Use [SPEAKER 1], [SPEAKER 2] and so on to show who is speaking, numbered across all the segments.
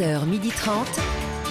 [SPEAKER 1] 11h30.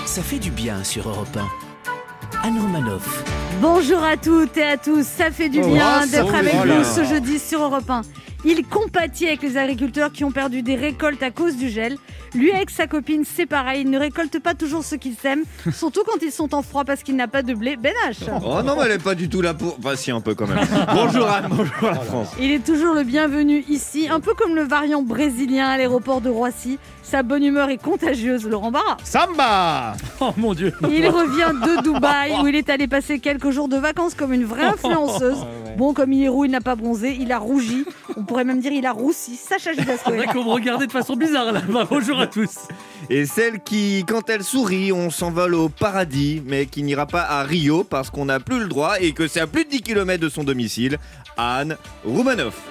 [SPEAKER 2] Ça fait du bien sur Europe 1. Anne Romanoff.
[SPEAKER 3] Bonjour à toutes et à tous, ça fait du
[SPEAKER 4] Oh,
[SPEAKER 3] bien
[SPEAKER 4] ah,
[SPEAKER 3] d'être avec
[SPEAKER 4] bien.
[SPEAKER 3] ce jeudi sur Europe 1. Il compatit avec les agriculteurs qui ont perdu des récoltes à cause du gel. Lui avec sa copine, c'est pareil, il ne récolte pas toujours ce qu'ils aiment, surtout quand ils sont en froid parce qu'il n'a pas de blé. Ben H.
[SPEAKER 4] Oh non, mais elle est pas du tout là pour. Enfin, si, un peu quand même. bonjour Anne, bonjour la France.
[SPEAKER 3] Il est toujours le bienvenu ici, un peu comme le variant brésilien à l'aéroport de Roissy. Sa bonne humeur est contagieuse, Laurent Barra.
[SPEAKER 5] Samba
[SPEAKER 6] Oh mon dieu
[SPEAKER 3] Il revient de Dubaï où il est allé passer quelques jours de vacances comme une vraie influenceuse. Bon, comme il est roux, il n'a pas bronzé, il a rougi. On pourrait même dire il a roussi. Sacha Judasco.
[SPEAKER 6] C'est vrai qu'on me regardait de façon bizarre là. Bah, bonjour à tous.
[SPEAKER 4] Et celle qui, quand elle sourit, on s'envole au paradis, mais qui n'ira pas à Rio parce qu'on n'a plus le droit et que c'est à plus de 10 km de son domicile, Anne Roumanoff.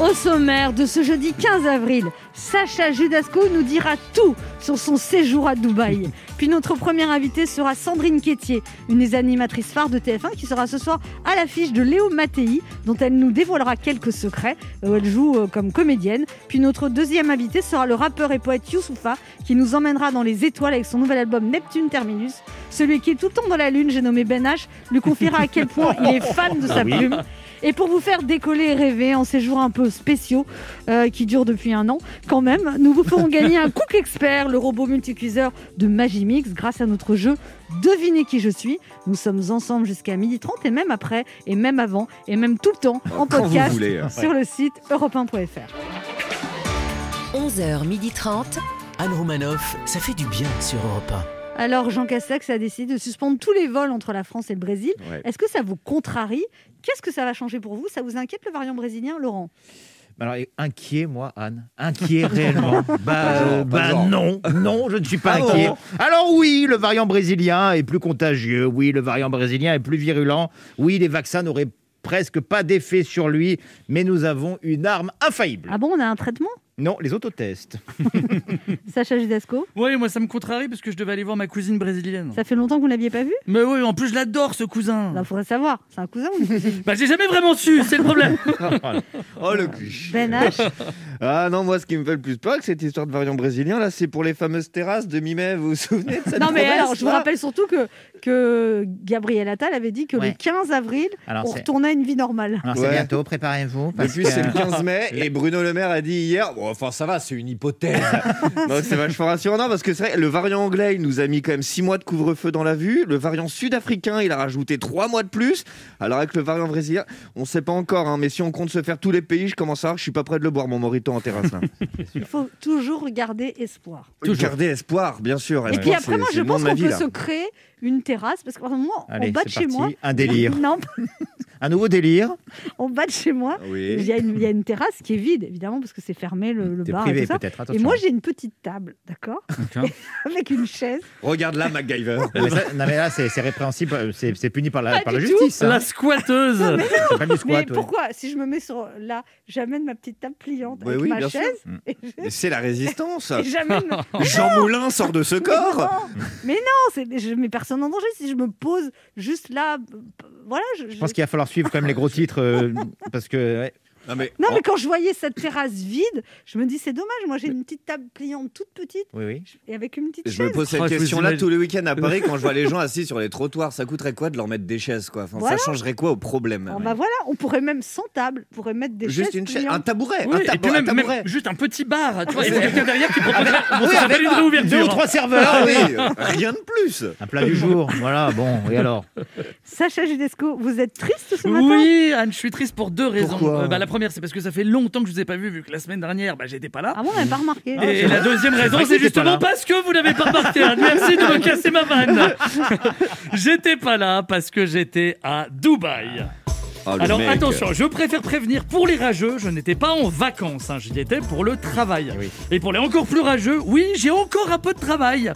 [SPEAKER 3] Au sommaire de ce jeudi 15 avril, Sacha Judasco nous dira tout sur son séjour à Dubaï. Puis notre première invitée sera Sandrine Quétier, une des animatrices phares de TF1 qui sera ce soir à l'affiche de Léo Mattei, dont elle nous dévoilera quelques secrets. où elle joue euh, comme comédienne. Puis notre deuxième invité sera le rappeur et poète Youssoufa, qui nous emmènera dans les étoiles avec son nouvel album Neptune Terminus. Celui qui est tout le temps dans la lune, j'ai nommé Ben H, lui confiera à quel point il est fan de sa plume. Et pour vous faire décoller et rêver en ces jours un peu spéciaux euh, qui durent depuis un an, quand même, nous vous ferons gagner un Cook Expert, le robot multicuiseur de Magimix, grâce à notre jeu Devinez qui je suis. Nous sommes ensemble jusqu'à 12h30 et même après, et même avant, et même tout le temps en
[SPEAKER 4] Quand vous
[SPEAKER 3] podcast
[SPEAKER 4] voulez, hein.
[SPEAKER 3] sur le site europe1.fr.
[SPEAKER 1] 11h30.
[SPEAKER 2] Anne Romanoff, ça fait du bien sur Europe
[SPEAKER 3] Alors Jean Castex a décidé de suspendre tous les vols entre la France et le Brésil.
[SPEAKER 4] Ouais.
[SPEAKER 3] Est-ce que ça vous contrarie Qu'est-ce que ça va changer pour vous? Ça vous inquiète le variant brésilien, Laurent?
[SPEAKER 5] Alors, inquiet, moi, Anne Inquiet réellement Bah, euh, bah non, non, je ne suis pas
[SPEAKER 4] Ah
[SPEAKER 5] inquiet.
[SPEAKER 4] bon
[SPEAKER 5] Alors oui, le variant brésilien est plus contagieux. Oui, le variant brésilien est plus virulent. Oui, les vaccins n'auraient presque pas d'effet sur lui, mais nous avons une arme infaillible.
[SPEAKER 3] Ah bon, on a un traitement?
[SPEAKER 5] Non, les autotests.
[SPEAKER 3] Sacha Judasco
[SPEAKER 6] Oui, moi ça me contrarie parce que je devais aller voir ma cousine brésilienne.
[SPEAKER 3] Ça fait longtemps que vous ne l'aviez pas vu
[SPEAKER 6] Mais oui, en plus je l'adore ce cousin.
[SPEAKER 3] Il faudrait savoir. C'est un cousin ou une cousine
[SPEAKER 6] Bah j'ai jamais vraiment su, c'est le problème.
[SPEAKER 4] Oh le cul.
[SPEAKER 3] Ben H.
[SPEAKER 4] Ah non, moi ce qui me fait le plus peur avec cette histoire de variant brésilien, là, c'est pour les fameuses terrasses de mi-mai. Vous vous souvenez de cette
[SPEAKER 3] Non mais
[SPEAKER 4] promesse,
[SPEAKER 3] alors, je vous
[SPEAKER 4] là
[SPEAKER 3] rappelle surtout que, que Gabriel Attal avait dit que le
[SPEAKER 5] Ouais.
[SPEAKER 3] 15 avril,
[SPEAKER 5] Alors,
[SPEAKER 3] on
[SPEAKER 5] c'est-
[SPEAKER 3] retournait à une vie normale.
[SPEAKER 5] Alors
[SPEAKER 4] Ouais.
[SPEAKER 5] c'est bientôt, préparez-vous.
[SPEAKER 4] Depuis,
[SPEAKER 5] que-
[SPEAKER 4] c'est le 15 mai et Bruno Le Maire a dit hier. Bon, enfin, ça va, c'est une hypothèse. Donc, c'est vachement rassurant. Non, parce que c'est vrai, le variant anglais, il nous a mis quand même 6 mois de couvre-feu dans la vue. Le variant sud-africain, il a rajouté 3 mois de plus. Alors, avec le variant brésilien, on sait pas encore, hein, mais si on compte se faire tous les pays, je commence à je suis pas prêt de le boire, mon morito en terrasse.
[SPEAKER 3] Il faut toujours garder espoir.
[SPEAKER 4] Garder espoir, bien sûr.
[SPEAKER 3] Et
[SPEAKER 4] Espoir,
[SPEAKER 3] puis après,
[SPEAKER 4] c'est-
[SPEAKER 3] moi,
[SPEAKER 4] c'est
[SPEAKER 3] je
[SPEAKER 4] le nom
[SPEAKER 3] pense
[SPEAKER 4] de ma
[SPEAKER 3] qu'on
[SPEAKER 4] vie,
[SPEAKER 3] peut
[SPEAKER 4] là.
[SPEAKER 3] se créer une terrasse parce qu'en ce moment,
[SPEAKER 5] Allez,
[SPEAKER 3] en bas de chez
[SPEAKER 5] parti.
[SPEAKER 3] moi,
[SPEAKER 5] Un délire.
[SPEAKER 3] non,
[SPEAKER 5] Un nouveau délire.
[SPEAKER 3] en bas de chez moi, il
[SPEAKER 4] Oui.
[SPEAKER 3] y, a une, il y a une terrasse qui est vide, évidemment, parce que c'est fermé le, bar et tout ça. moi, j'ai une petite table, d'accord, avec une chaise.
[SPEAKER 4] Regarde là, MacGyver.
[SPEAKER 5] Non, mais, ça- non, mais là, c'est c'est répréhensible, c'est c'est puni par la, par la justice. hein.
[SPEAKER 6] La squatteuse.
[SPEAKER 5] Du
[SPEAKER 3] Mais
[SPEAKER 5] ouais.
[SPEAKER 3] pourquoi Si je me mets sur là, j'amène ma petite table pliante
[SPEAKER 4] Oui,
[SPEAKER 3] avec
[SPEAKER 4] oui,
[SPEAKER 3] ma chaise
[SPEAKER 5] Mm.
[SPEAKER 3] je-
[SPEAKER 4] Mais C'est la résistance. Jean Moulin sort de ce corps.
[SPEAKER 3] Non, mais non, c'est, je mets personne en danger si je me pose juste là. p- Voilà. Je,
[SPEAKER 5] Je pense qu'il va falloir suivre quand même les gros titres euh, parce que ouais.
[SPEAKER 4] Non, mais,
[SPEAKER 3] Non, mais quand je voyais cette terrasse vide, je me dis c'est dommage. Moi, j'ai une petite table pliante toute petite
[SPEAKER 5] oui oui.
[SPEAKER 3] et avec une petite
[SPEAKER 4] Je
[SPEAKER 3] chaise.
[SPEAKER 4] me pose cette
[SPEAKER 6] je
[SPEAKER 4] question-là tous les week-ends à Paris quand je vois les gens assis sur les trottoirs. Ça coûterait quoi de leur mettre des chaises quoi? Enfin,
[SPEAKER 3] Voilà.
[SPEAKER 4] Ça changerait quoi au problème?
[SPEAKER 3] Alors, bah voilà, on pourrait même sans table, on pourrait mettre des
[SPEAKER 4] Juste
[SPEAKER 3] chaises
[SPEAKER 4] une chaise, un tabouret,
[SPEAKER 6] Oui,
[SPEAKER 4] un,
[SPEAKER 6] et même
[SPEAKER 4] tabouret.
[SPEAKER 6] juste un petit bar, tu vois, il y a quelqu'un derrière qui propose. S'appelle une
[SPEAKER 5] Deux ou
[SPEAKER 6] réouverture.
[SPEAKER 5] trois serveurs.
[SPEAKER 4] Ah rien de plus.
[SPEAKER 5] Un plat du jour. Voilà. Bon. Et alors?
[SPEAKER 3] Sacha Judesco, vous êtes triste ce matin?
[SPEAKER 6] Oui, Anne, je suis triste pour deux raisons.
[SPEAKER 4] Pourquoi?
[SPEAKER 6] Euh, bah, la première, c'est parce que ça fait longtemps que je vous ai pas vu, vu que la semaine dernière, bah, j'étais pas là.
[SPEAKER 3] Ah bon, on n'avait pas remarqué.
[SPEAKER 6] Et la deuxième raison, c'est justement parce que vous n'avez pas remarqué. Merci de me casser ma vanne. j'étais pas là parce que j'étais à Dubaï.
[SPEAKER 4] Oh, le
[SPEAKER 6] Alors
[SPEAKER 4] mec.
[SPEAKER 6] attention, je préfère prévenir pour les rageux, je n'étais pas en vacances, hein, j'y étais pour le travail.
[SPEAKER 5] Oui.
[SPEAKER 6] Et pour les encore plus rageux, oui, j'ai encore un peu de travail.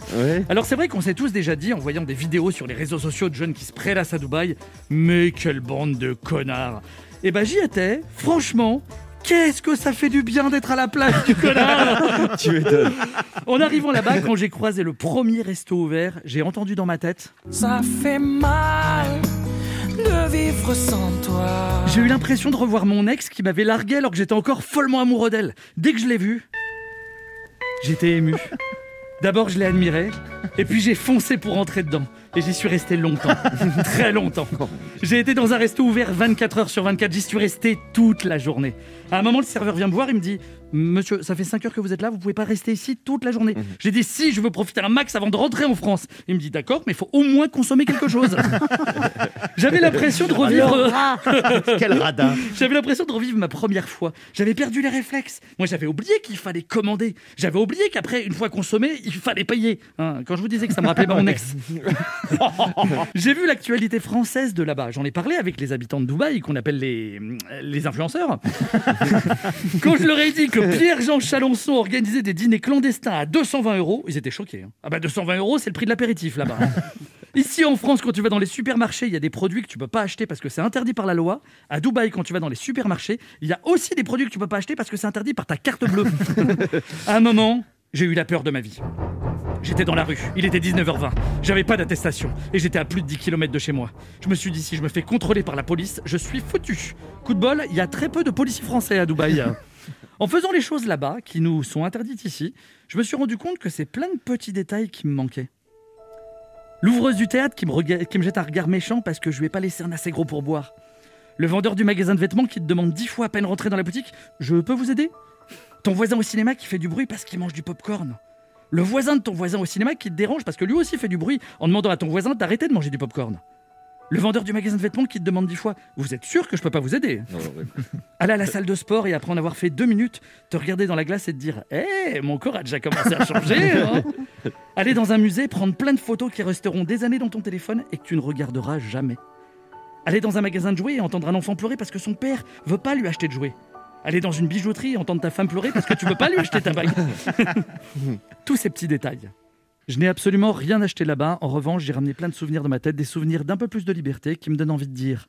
[SPEAKER 6] Alors c'est vrai qu'on s'est tous déjà dit en voyant des vidéos sur les réseaux sociaux de jeunes qui se prélassent à Dubaï, mais quelle bande de connards. Et bah j'y étais, franchement. Qu'est-ce que ça fait du bien d'être à la place du connard
[SPEAKER 4] Tu m'étonnes.
[SPEAKER 6] En arrivant là-bas, quand j'ai croisé le premier resto ouvert, j'ai entendu dans ma tête
[SPEAKER 7] Ça fait mal de vivre sans toi.
[SPEAKER 6] J'ai eu l'impression de revoir mon ex qui m'avait largué alors que j'étais encore follement amoureux d'elle. Dès que je l'ai vue, j'étais ému. D'abord, je l'ai admiré, et puis j'ai foncé pour rentrer dedans. Et j'y suis resté longtemps, très longtemps. J'ai été dans un resto ouvert 24 heures sur 24, j'y suis resté toute la journée. À un moment, le serveur vient me voir, il me dit Monsieur, ça fait 5 heures que vous êtes là, vous pouvez pas rester ici toute la journée. J'ai dit Si, je veux profiter un max avant de rentrer en France. Il me dit D'accord, mais il faut au moins consommer quelque chose. J'avais l'impression de revivre.
[SPEAKER 5] Quel radin
[SPEAKER 6] J'avais l'impression de revivre ma première fois. J'avais perdu les réflexes. Moi, j'avais oublié qu'il fallait commander. J'avais oublié qu'après, une fois consommé, il fallait payer. Hein, quand je vous disais que ça me rappelait mon ex. J'ai vu l'actualité française de là-bas. J'en ai parlé avec les habitants de Dubaï, qu'on appelle les, les influenceurs. Quand je leur ai dit que Pierre-Jean Chalençon organisait des dîners clandestins à 220 euros, ils étaient choqués. hein. Ah bah 220 euros, c'est le prix de l'apéritif là-bas. Ici en France, quand tu vas dans les supermarchés, il y a des produits que tu peux pas acheter parce que c'est interdit par la loi. À Dubaï, quand tu vas dans les supermarchés, il y a aussi des produits que tu peux pas acheter parce que c'est interdit par ta carte bleue. à un moment, j'ai eu la peur de ma vie. J'étais dans la rue, il était 19h20, j'avais pas d'attestation et j'étais à plus de 10 km de chez moi. Je me suis dit, si je me fais contrôler par la police, je suis foutu. Coup de bol, il y a très peu de policiers français à Dubaï. En faisant les choses là-bas, qui nous sont interdites ici, je me suis rendu compte que c'est plein de petits détails qui me manquaient. L'ouvreuse du théâtre qui me, jette un regard méchant parce que je lui ai pas laissé un assez gros pourboire. Le vendeur du magasin de vêtements qui te demande dix fois à peine rentrer dans la boutique Je peux vous aider? Ton voisin au cinéma qui fait du bruit parce qu'il mange du popcorn. Le voisin de ton voisin au cinéma qui te dérange parce que lui aussi fait du bruit en demandant à ton voisin d'arrêter de manger du popcorn. Le vendeur du magasin de vêtements qui te demande dix fois Vous êtes sûr que je peux pas vous aider? Aller à la salle de sport et après en avoir fait deux minutes, te regarder dans la glace et te dire Hé, mon corps a déjà commencé à changer hein Aller dans un musée, prendre plein de photos qui resteront des années dans ton téléphone et que tu ne regarderas jamais. Aller dans un magasin de jouets et entendre un enfant pleurer parce que son père veut pas lui acheter de jouets. Aller dans une bijouterie et entendre ta femme pleurer parce que tu veux pas lui acheter ta bague. Tous ces petits détails. Je n'ai absolument rien acheté là-bas. En revanche, j'ai ramené plein de souvenirs dans ma tête, des souvenirs d'un peu plus de liberté qui me donnent envie de dire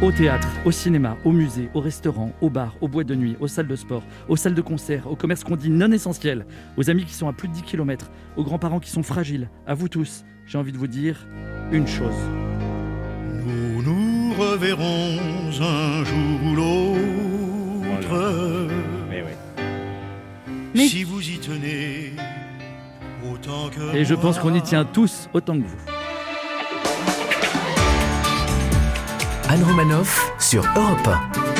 [SPEAKER 6] au théâtre, au cinéma, au musée, au restaurant, au bar, aux boîtes de nuit, aux salles de sport, aux salles de concert, aux commerces qu'on dit non essentiels, aux amis qui sont à plus de 10 km, aux grands-parents qui sont fragiles, à vous tous, j'ai envie de vous dire une chose.
[SPEAKER 1] Nous nous reverrons un jour ou l'autre.
[SPEAKER 5] Mais oui.
[SPEAKER 3] Mais-
[SPEAKER 1] Si vous y tenez
[SPEAKER 6] Et je pense qu'on y tient tous autant que vous.
[SPEAKER 2] Anne Romanoff sur Europe 1.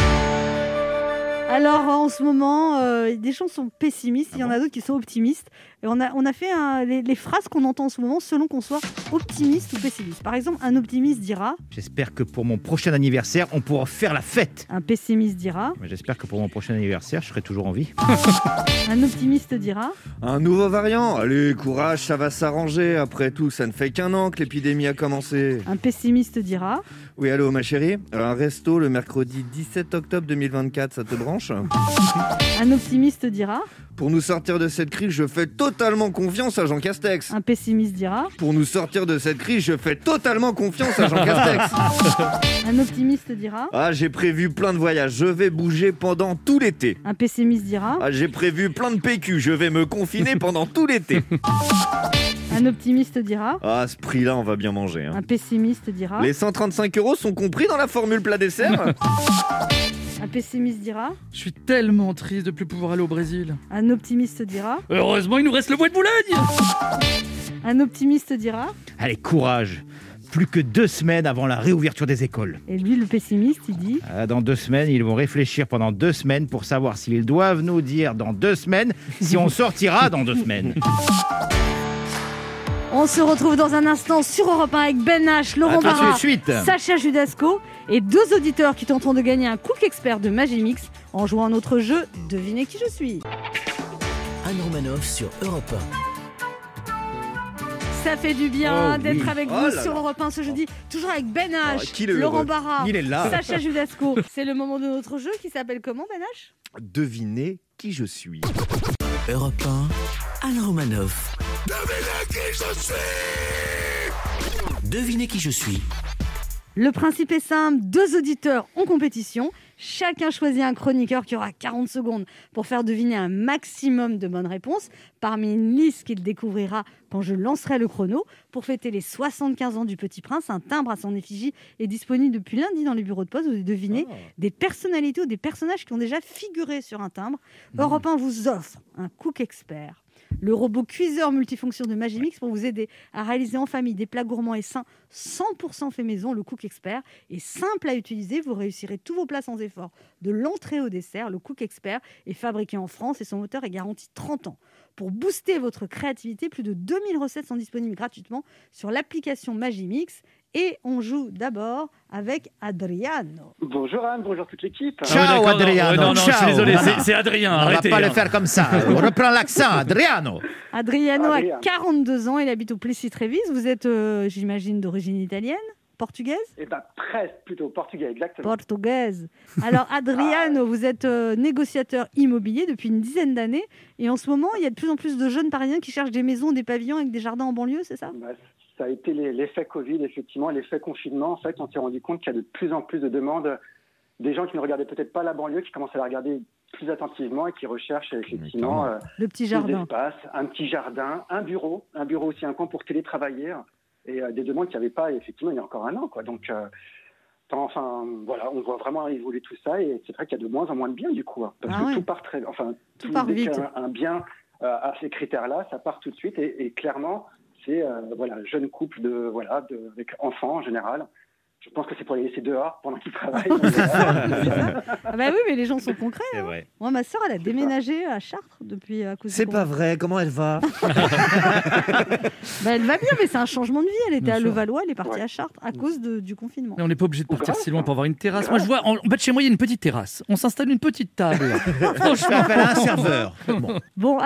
[SPEAKER 3] Alors en ce moment, euh, des gens sont pessimistes, il y en a d'autres qui sont optimistes. Et on a, on a fait un- les, les phrases qu'on entend en ce moment selon qu'on soit optimiste ou pessimiste. Par exemple, un optimiste dira,
[SPEAKER 5] J'espère que pour mon prochain anniversaire, on pourra faire la fête.
[SPEAKER 3] un pessimiste dira,
[SPEAKER 5] J'espère que pour mon prochain anniversaire, je serai toujours en vie.
[SPEAKER 3] un optimiste dira,
[SPEAKER 4] Un nouveau variant Allez, courage, ça va s'arranger. Après tout, ça ne fait qu'un an que l'épidémie a commencé.
[SPEAKER 3] un pessimiste dira,
[SPEAKER 4] Oui, allô, ma chérie Un resto le mercredi 17 octobre 2024, ça te branche
[SPEAKER 3] un optimiste dira,
[SPEAKER 4] Pour nous sortir de cette crise, je fais totalement confiance à Jean Castex.
[SPEAKER 3] un pessimiste dira,
[SPEAKER 4] Pour nous sortir de cette crise, je fais totalement confiance à Jean Castex.
[SPEAKER 3] un optimiste dira,
[SPEAKER 4] Ah, j'ai prévu plein de voyages. Je vais bouger pendant tout l'été.
[SPEAKER 3] un pessimiste dira,
[SPEAKER 4] Ah, j'ai prévu plein de PQ. Je vais me confiner pendant tout l'été.
[SPEAKER 3] un optimiste dira,
[SPEAKER 4] Ah, à ce prix-là, on va bien manger. hein.
[SPEAKER 3] un pessimiste dira,
[SPEAKER 4] Les 135 euros sont compris dans la formule plat dessert
[SPEAKER 3] un pessimiste dira,
[SPEAKER 6] Je suis tellement triste de plus pouvoir aller au Brésil.
[SPEAKER 3] un optimiste dira,
[SPEAKER 6] Heureusement, il nous reste le bois de Boulogne
[SPEAKER 3] un optimiste dira,
[SPEAKER 5] Allez, courage. Plus que deux semaines avant la réouverture des écoles.
[SPEAKER 3] et lui le pessimiste il dit,
[SPEAKER 5] Ah, Dans deux semaines, ils vont réfléchir pendant deux semaines pour savoir s'ils doivent nous dire dans deux semaines si on sortira dans deux semaines.
[SPEAKER 3] On se retrouve dans un instant sur Europe 1 avec Ben H, Laurent Barra. Sacha Judasco et deux auditeurs qui tenteront de gagner un Cook Expert de Magimix en jouant à notre jeu Devinez qui je suis.
[SPEAKER 2] Anne Romanoff sur Europe
[SPEAKER 3] Ça fait du bien
[SPEAKER 5] Oh
[SPEAKER 3] d'être
[SPEAKER 5] oui.
[SPEAKER 3] avec
[SPEAKER 4] Oh
[SPEAKER 3] vous
[SPEAKER 4] là
[SPEAKER 3] sur
[SPEAKER 4] là.
[SPEAKER 3] Europe 1 ce jeudi, toujours avec Ben H,
[SPEAKER 4] Oh,
[SPEAKER 3] Laurent. Barra,
[SPEAKER 5] Il est là.
[SPEAKER 3] Sacha Judasco. C'est le moment de notre jeu qui s'appelle comment Ben H?
[SPEAKER 4] Devinez qui je suis.
[SPEAKER 2] 1. Europe 1. Anne Romanoff. Devinez qui je suis.
[SPEAKER 3] Le principe est simple, deux auditeurs en compétition. Chacun choisit un chroniqueur qui aura 40 secondes pour faire deviner un maximum de bonnes réponses parmi une liste qu'il découvrira quand je lancerai le chrono. Pour fêter les 75 ans du Petit Prince, un timbre à son effigie est disponible depuis lundi dans les bureaux de poste. Vous devinez des personnalités ou des personnages qui ont déjà figuré sur un timbre. Europe 1 vous offre un Cook Expert. Le robot cuiseur multifonction de Magimix pour vous aider à réaliser en famille des plats gourmands et sains 100% fait maison. Le Cook Expert est simple à utiliser. Vous réussirez tous vos plats sans effort. De l'entrée au dessert, le Cook Expert est fabriqué en France et son moteur est garanti 30 ans. Pour booster votre créativité, plus de 2000 recettes sont disponibles gratuitement sur l'application Magimix. Et on joue d'abord avec Adriano.
[SPEAKER 8] Bonjour Anne, bonjour toute l'équipe.
[SPEAKER 6] Ah
[SPEAKER 5] Ciao. Adriano.
[SPEAKER 6] Non, non, je suis
[SPEAKER 5] ciao.
[SPEAKER 6] désolé,
[SPEAKER 5] Voilà.
[SPEAKER 6] c'est- Adrien,
[SPEAKER 5] On va
[SPEAKER 6] arrêtez,
[SPEAKER 5] pas le
[SPEAKER 6] hein.
[SPEAKER 5] faire comme ça. On reprend l'accent, Adriano.
[SPEAKER 3] Adriano
[SPEAKER 8] Adrien.
[SPEAKER 3] a 42 ans, il habite au Plessis-Trévis. Vous êtes, euh, j'imagine, d'origine italienne, portugaise?
[SPEAKER 8] Eh ben presque, plutôt portugais, exactement.
[SPEAKER 3] Portugaise. Alors, Adriano, vous êtes euh, négociateur immobilier depuis une dizaine d'années. Et en ce moment, il y a de plus en plus de jeunes parisiens qui cherchent des maisons, des pavillons avec des jardins en banlieue, c'est ça?
[SPEAKER 8] Bah, ça a été l'effet Covid, effectivement, et l'effet confinement. En fait, on s'est rendu compte qu'il y a de plus en plus de demandes des gens qui ne regardaient peut-être pas la banlieue, qui commencent à la regarder plus attentivement et qui recherchent effectivement euh,
[SPEAKER 3] Le petit jardin.
[SPEAKER 8] un petit jardin, un bureau, un bureau aussi un coin pour télétravailler, et euh, des demandes qu'il n'y avait pas effectivement il y a encore un an. Quoi. Donc, euh, enfin, voilà, on voit vraiment évoluer tout ça, et c'est vrai qu'il y a de moins en moins de biens du coup, hein, parce
[SPEAKER 3] Ah
[SPEAKER 8] que
[SPEAKER 3] ouais.
[SPEAKER 8] tout part très, enfin,
[SPEAKER 3] Tout part
[SPEAKER 8] y a
[SPEAKER 3] vite.
[SPEAKER 8] Un, un bien euh, à ces critères-là, ça part tout de suite, et, et clairement, c'est euh, voilà, jeune couple de voilà, avec enfants en général. Je pense que c'est pour les laisser dehors pendant qu'ils travaillent.
[SPEAKER 3] Ah bah oui, mais les gens sont concrets. Hein.
[SPEAKER 5] vrai.
[SPEAKER 3] Moi, ma sœur, elle a déménagé à Chartres depuis à cause
[SPEAKER 4] C'est pas vrai, comment elle va?
[SPEAKER 3] Bah, elle va bien, mais c'est un changement de vie. Elle était
[SPEAKER 6] Bien
[SPEAKER 3] à. Levallois, elle est partie
[SPEAKER 8] Ouais.
[SPEAKER 3] à Chartres à cause de- du confinement.
[SPEAKER 6] Mais on n'est pas obligé de partir si loin pour avoir une terrasse. Moi, je vois, en en bas de chez moi, il y a une petite terrasse. On s'installe une petite table. Franchement.
[SPEAKER 5] appelle un serveur. Bon.
[SPEAKER 3] Bon,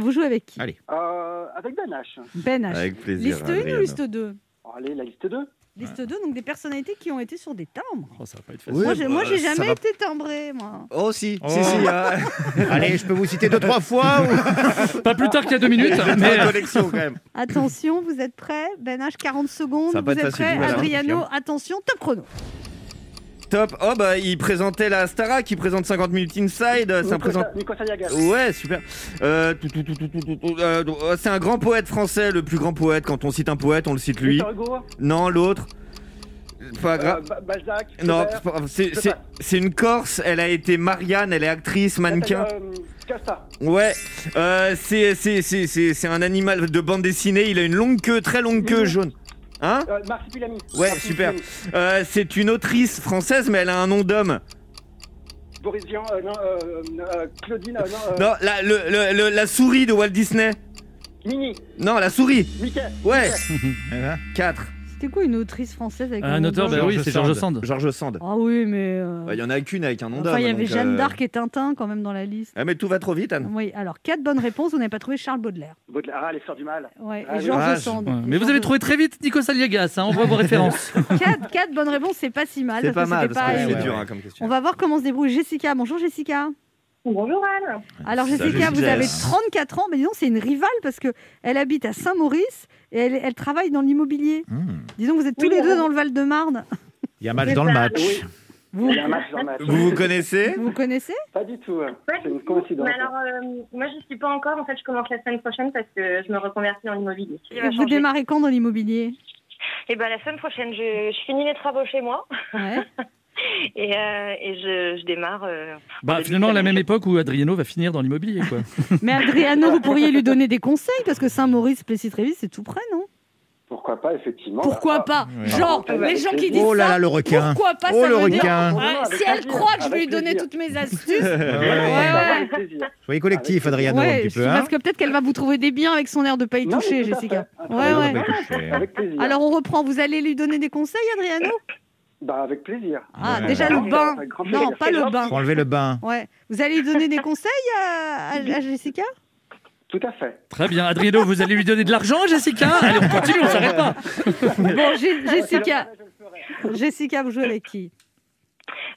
[SPEAKER 3] vous jouez avec qui?
[SPEAKER 5] Allez.
[SPEAKER 8] Euh, avec Ben H.
[SPEAKER 3] Ben H.
[SPEAKER 4] Avec plaisir.
[SPEAKER 3] Liste 1 ou liste 2
[SPEAKER 8] Allez, la liste 2.
[SPEAKER 3] Liste 2, donc des personnalités qui ont été sur des timbres.
[SPEAKER 6] Oh, ça va pas être facile.
[SPEAKER 4] Oui,
[SPEAKER 3] moi, j'ai, moi, j'ai
[SPEAKER 4] ça
[SPEAKER 3] jamais
[SPEAKER 4] va-
[SPEAKER 3] été timbré, moi.
[SPEAKER 4] Oh si,
[SPEAKER 5] Oh.
[SPEAKER 4] si, si. hein.
[SPEAKER 5] Allez, je peux vous citer deux, trois fois ou-
[SPEAKER 6] Pas plus tard qu'il y a deux minutes. Mais...
[SPEAKER 4] quand même.
[SPEAKER 3] Attention, vous êtes prêts? Ben H, 40 secondes. Vous êtes prêts? Adriano, attention, top chrono.
[SPEAKER 4] Top. Oh bah il présentait la Starac, il présente 50 minutes inside. C'est un présent. Ouais, super. Euh, euh, euh, c'est un grand poète français, le plus grand poète. Quand on cite un poète, on le cite lui. Non, l'autre. Pas grave.
[SPEAKER 8] Euh, Balzac.
[SPEAKER 4] Non, c'est grave. une Corse. Elle a été Marianne, elle est actrice, mannequin.
[SPEAKER 8] Euh.
[SPEAKER 4] Ouais, euh, c'est c'est- c'est- c'est- c'est un animal de bande dessinée. Il a une longue queue, très longue queue jaune. Hein
[SPEAKER 8] Euh, Marsupilami.
[SPEAKER 4] Ouais,
[SPEAKER 8] Marsupilami.
[SPEAKER 4] super. Euh, C'est une autrice française, mais elle a un nom d'homme.
[SPEAKER 8] Boris Vian. euh, non, euh, Claudine. non, euh,
[SPEAKER 4] Non, la, le- le- le- la souris de Walt Disney.
[SPEAKER 8] Mini.
[SPEAKER 4] Non, la souris.
[SPEAKER 8] Mickey.
[SPEAKER 4] Ouais,
[SPEAKER 5] Hein
[SPEAKER 4] 4.
[SPEAKER 3] C'était quoi une autrice française avec
[SPEAKER 6] Un
[SPEAKER 3] nom
[SPEAKER 6] auteur, bah oui, c'est George
[SPEAKER 5] Sand.
[SPEAKER 4] Georges Sand.
[SPEAKER 3] Ah oui, mais. euh,
[SPEAKER 4] Bah, Il y en a qu'une avec un nom d'homme.
[SPEAKER 3] Enfin, il y avait Jeanne
[SPEAKER 4] euh,
[SPEAKER 3] d'Arc et Tintin quand même dans la liste.
[SPEAKER 4] Ah, mais tout va trop vite, Anne.
[SPEAKER 3] Oui, alors quatre bonnes réponses, vous n'avez pas trouvé Charles Baudelaire.
[SPEAKER 8] Baudelaire. Ah, les sœurs du mal.
[SPEAKER 3] Ouais,
[SPEAKER 8] Ah
[SPEAKER 3] et
[SPEAKER 8] oui.
[SPEAKER 3] Georges
[SPEAKER 5] Ah,
[SPEAKER 3] Sand.
[SPEAKER 6] Ouais,
[SPEAKER 3] Et
[SPEAKER 6] Mais vous
[SPEAKER 3] Georges-
[SPEAKER 6] avez trouvé très vite Nico Saliagas, hein, on voit vos références.
[SPEAKER 3] quatre, quatre bonnes réponses, c'est pas si mal.
[SPEAKER 4] C'est pas mal, c'est
[SPEAKER 5] ouais,
[SPEAKER 4] dur
[SPEAKER 5] ouais.
[SPEAKER 4] hein, comme question.
[SPEAKER 3] On va voir comment se débrouille Jessica. Bonjour Jessica.
[SPEAKER 9] Bonjour Anne.
[SPEAKER 3] Alors
[SPEAKER 4] Salut,
[SPEAKER 3] Jessica, vous avez 34 ans, mais disons c'est une rivale parce que elle habite à Saint-Maurice et elle, elle travaille dans l'immobilier.
[SPEAKER 5] Hmm.
[SPEAKER 3] Disons que vous êtes tous
[SPEAKER 9] Oui,
[SPEAKER 3] les deux
[SPEAKER 9] a-
[SPEAKER 3] dans le Val-de-Marne.
[SPEAKER 5] Il y a match dans le match.
[SPEAKER 8] Oui.
[SPEAKER 3] Vous,
[SPEAKER 8] Il y a un match dans le match.
[SPEAKER 4] Vous vous connaissez
[SPEAKER 3] vous connaissez?
[SPEAKER 8] Pas du tout. hein.
[SPEAKER 9] Ouais,
[SPEAKER 8] C'est une coïncidence.
[SPEAKER 9] Mais alors, euh, moi, je suis pas encore. En fait, je commence la semaine prochaine parce que je me reconvertis dans l'immobilier.
[SPEAKER 3] Vous démarrez quand dans l'immobilier?
[SPEAKER 9] Et ben la semaine prochaine, je, je finis les travaux chez moi
[SPEAKER 3] Ouais.
[SPEAKER 9] et, euh, et je, je démarre. euh,
[SPEAKER 6] Bah, finalement, à la même époque où Adriano va finir dans l'immobilier, quoi.
[SPEAKER 3] Mais Adriano, vous pourriez lui donner des conseils parce que Saint-Maurice, Plessis-Trévis, c'est tout près, non
[SPEAKER 8] Pourquoi pas, effectivement.
[SPEAKER 3] Pourquoi
[SPEAKER 8] Bah,
[SPEAKER 3] pas. Genre,
[SPEAKER 8] Ah,
[SPEAKER 3] les gens qui disent
[SPEAKER 5] Oh là là, le requin.
[SPEAKER 3] pourquoi pas
[SPEAKER 5] Oh,
[SPEAKER 3] ça
[SPEAKER 5] le
[SPEAKER 3] dire-
[SPEAKER 5] requin.
[SPEAKER 8] Non, non,
[SPEAKER 3] Si elle croit que je vais lui donner
[SPEAKER 8] plaisir.
[SPEAKER 3] toutes mes astuces,
[SPEAKER 5] Ouais,
[SPEAKER 8] Ouais.
[SPEAKER 5] Soyez collectif, Adriano, un
[SPEAKER 3] ouais,
[SPEAKER 5] petit
[SPEAKER 3] je-
[SPEAKER 5] peu. Hein
[SPEAKER 3] parce que peut-être qu'elle va vous trouver des biens avec son air de pas y
[SPEAKER 8] Non,
[SPEAKER 3] toucher,
[SPEAKER 8] à
[SPEAKER 3] Jessica. Ouais,
[SPEAKER 5] Non,
[SPEAKER 3] ouais.
[SPEAKER 8] Avec.
[SPEAKER 3] Alors on reprend, vous allez lui donner des conseils, Adriano
[SPEAKER 8] Bah, avec plaisir.
[SPEAKER 3] Ah,
[SPEAKER 5] Ouais.
[SPEAKER 3] déjà le bain. Non,
[SPEAKER 8] plaisir.
[SPEAKER 3] pas le bain.
[SPEAKER 5] Enlever le bain.
[SPEAKER 3] Ouais. Vous allez lui donner des conseils à, à- à Jessica?
[SPEAKER 8] Tout à fait.
[SPEAKER 6] Très bien. Adriano, vous allez lui donner de l'argent, Jessica? Allez, on continue, on s'arrête pas.
[SPEAKER 3] Bon,
[SPEAKER 8] Si
[SPEAKER 3] Jessica,
[SPEAKER 8] ferai.
[SPEAKER 3] Jessica, vous jouez avec qui?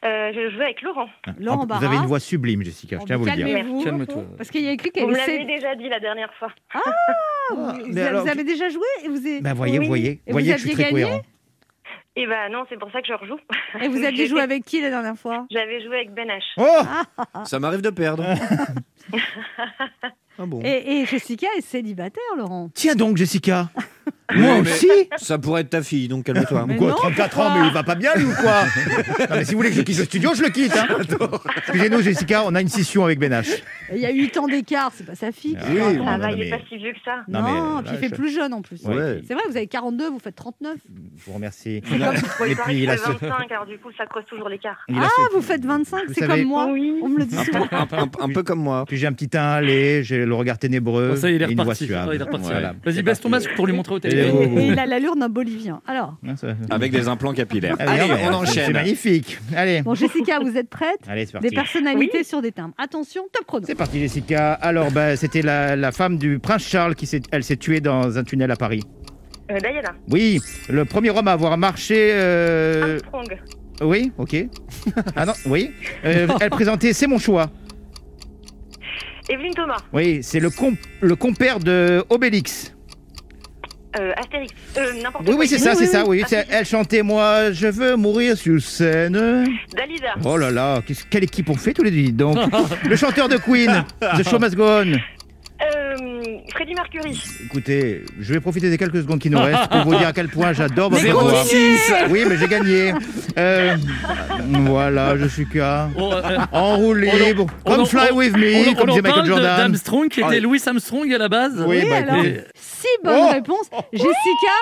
[SPEAKER 9] Euh, je joue avec Laurent.
[SPEAKER 3] Laurent
[SPEAKER 5] vous avez
[SPEAKER 3] Barra.
[SPEAKER 5] une voix sublime, Jessica, je
[SPEAKER 3] Oh,
[SPEAKER 5] tiens à vous le dire.
[SPEAKER 3] Calmez-vous.
[SPEAKER 6] Calme-toi.
[SPEAKER 3] Parce qu'il y a écrit
[SPEAKER 9] Vous
[SPEAKER 3] qu'elle
[SPEAKER 9] me l'avez déjà dit la dernière fois.
[SPEAKER 3] Ah, vous,
[SPEAKER 5] mais
[SPEAKER 3] vous avez-
[SPEAKER 5] alors-
[SPEAKER 3] vous avez déjà joué et vous, avez-
[SPEAKER 5] Ben voyez,
[SPEAKER 9] Oui.
[SPEAKER 5] voyez,
[SPEAKER 3] Et
[SPEAKER 5] voyez
[SPEAKER 3] vous
[SPEAKER 5] que je suis très
[SPEAKER 3] gagné?
[SPEAKER 5] cohérent.
[SPEAKER 9] Et ben non, c'est pour ça que je rejoue.
[SPEAKER 3] et vous aviez joué avec qui la dernière fois?
[SPEAKER 9] J'avais joué avec Ben H.
[SPEAKER 5] Oh
[SPEAKER 4] Ça m'arrive de perdre. ah bon
[SPEAKER 3] et, et Jessica est célibataire, Laurent.
[SPEAKER 5] Tiens donc, Jessica Moi aussi
[SPEAKER 4] Ça pourrait être ta fille, donc calme-toi.
[SPEAKER 3] Mais
[SPEAKER 5] Quoi,
[SPEAKER 3] non,
[SPEAKER 5] 34 ans,
[SPEAKER 3] pourquoi
[SPEAKER 5] mais il va pas bien lui ou quoi Non mais si vous voulez que je quitte le studio, je le quitte. Hein. Excusez-nous Jessica, on a une scission avec Ben H.
[SPEAKER 3] Il y a 8 ans d'écart, c'est pas sa fille.
[SPEAKER 5] Ah
[SPEAKER 3] qui
[SPEAKER 5] oui,
[SPEAKER 9] il
[SPEAKER 5] mais-
[SPEAKER 9] est pas si vieux que ça.
[SPEAKER 5] Non,
[SPEAKER 3] Non,
[SPEAKER 5] mais,
[SPEAKER 3] puis
[SPEAKER 5] là,
[SPEAKER 3] il fait
[SPEAKER 5] je-
[SPEAKER 3] plus jeune en plus.
[SPEAKER 5] Ouais.
[SPEAKER 3] C'est vrai, vous avez 42, vous faites 39.
[SPEAKER 5] Je vous remercie.
[SPEAKER 9] C'est comme si
[SPEAKER 5] Et puis, il a
[SPEAKER 9] que
[SPEAKER 5] ce-
[SPEAKER 9] 25, alors du coup, ça creuse toujours l'écart.
[SPEAKER 5] il a
[SPEAKER 3] Ah,
[SPEAKER 5] ce-
[SPEAKER 3] vous faites 25,
[SPEAKER 5] Vous
[SPEAKER 3] c'est
[SPEAKER 5] savez-
[SPEAKER 3] comme moi.
[SPEAKER 9] Oui.
[SPEAKER 3] On me le dit souvent.
[SPEAKER 4] Un, un- un peu comme moi.
[SPEAKER 5] Puis j'ai un petit teint allé, j'ai le regard ténébreux.
[SPEAKER 6] Oh, ça y est, il est
[SPEAKER 5] et une voix
[SPEAKER 6] reparti.
[SPEAKER 5] suave.
[SPEAKER 6] Oh, il est reparti.
[SPEAKER 5] Voilà.
[SPEAKER 6] Vas-y,
[SPEAKER 5] C'est
[SPEAKER 6] baisse ton masque pour lui montrer au
[SPEAKER 5] Et-
[SPEAKER 6] téléphone.
[SPEAKER 3] Et il a l'allure d'un Bolivien. Alors,
[SPEAKER 5] ça-
[SPEAKER 4] Avec des implants capillaires.
[SPEAKER 5] Ah
[SPEAKER 4] Allez, on
[SPEAKER 5] c'est- C'est
[SPEAKER 4] enchaîne.
[SPEAKER 5] magnifique. Allez,
[SPEAKER 3] bon, Jessica, vous êtes prête
[SPEAKER 5] allez, c'est
[SPEAKER 3] Des
[SPEAKER 5] parti.
[SPEAKER 3] personnalités sur des timbres. Attention, top chrono.
[SPEAKER 5] C'est parti Jessica. Alors bah, c'était la, la femme du prince Charles qui s'est elle s'est tuée dans un tunnel à Paris.
[SPEAKER 9] Euh, Diana,
[SPEAKER 5] Oui, le premier homme à avoir marché euh,
[SPEAKER 9] Armstrong,
[SPEAKER 5] Oui, OK. Ah non, oui. Euh, elle présentait C'est mon choix.
[SPEAKER 9] Evelyne Thomas,
[SPEAKER 5] Oui, c'est le comp- le compère de Obélix.
[SPEAKER 9] Euh, Astérix, euh, n'importe
[SPEAKER 5] Oui
[SPEAKER 9] quoi.
[SPEAKER 5] oui, c'est ça, c'est ça, oui,
[SPEAKER 9] Ah,
[SPEAKER 5] C'est- elle chantait moi je veux mourir sur scène.
[SPEAKER 9] Dalida,
[SPEAKER 5] Oh là là, qu'est-ce- quelle équipe on fait tous les deux donc. le chanteur de Queen, The Show Must Go On.
[SPEAKER 9] euh, Freddie Mercury,
[SPEAKER 5] Écoutez, je vais profiter des quelques secondes qui nous restent pour vous dire à quel point j'adore votre
[SPEAKER 3] Mais
[SPEAKER 5] voix.
[SPEAKER 3] continuez
[SPEAKER 5] Oui, mais j'ai gagné. Euh, voilà, je suis qu'à.
[SPEAKER 6] Oh, euh,
[SPEAKER 5] En roue libre,
[SPEAKER 6] on
[SPEAKER 5] come
[SPEAKER 6] en-
[SPEAKER 5] fly
[SPEAKER 6] on-
[SPEAKER 5] with me,
[SPEAKER 6] on
[SPEAKER 5] comme
[SPEAKER 6] en
[SPEAKER 5] disait
[SPEAKER 6] parle
[SPEAKER 5] Michael
[SPEAKER 6] de-
[SPEAKER 5] Jordan.
[SPEAKER 6] d'Armstrong qui était
[SPEAKER 4] Ouais.
[SPEAKER 6] Louis Armstrong à la base.
[SPEAKER 5] Oui, bah,
[SPEAKER 3] alors,
[SPEAKER 6] écoutez.
[SPEAKER 3] Bonne
[SPEAKER 5] Oh
[SPEAKER 3] réponse. Jessica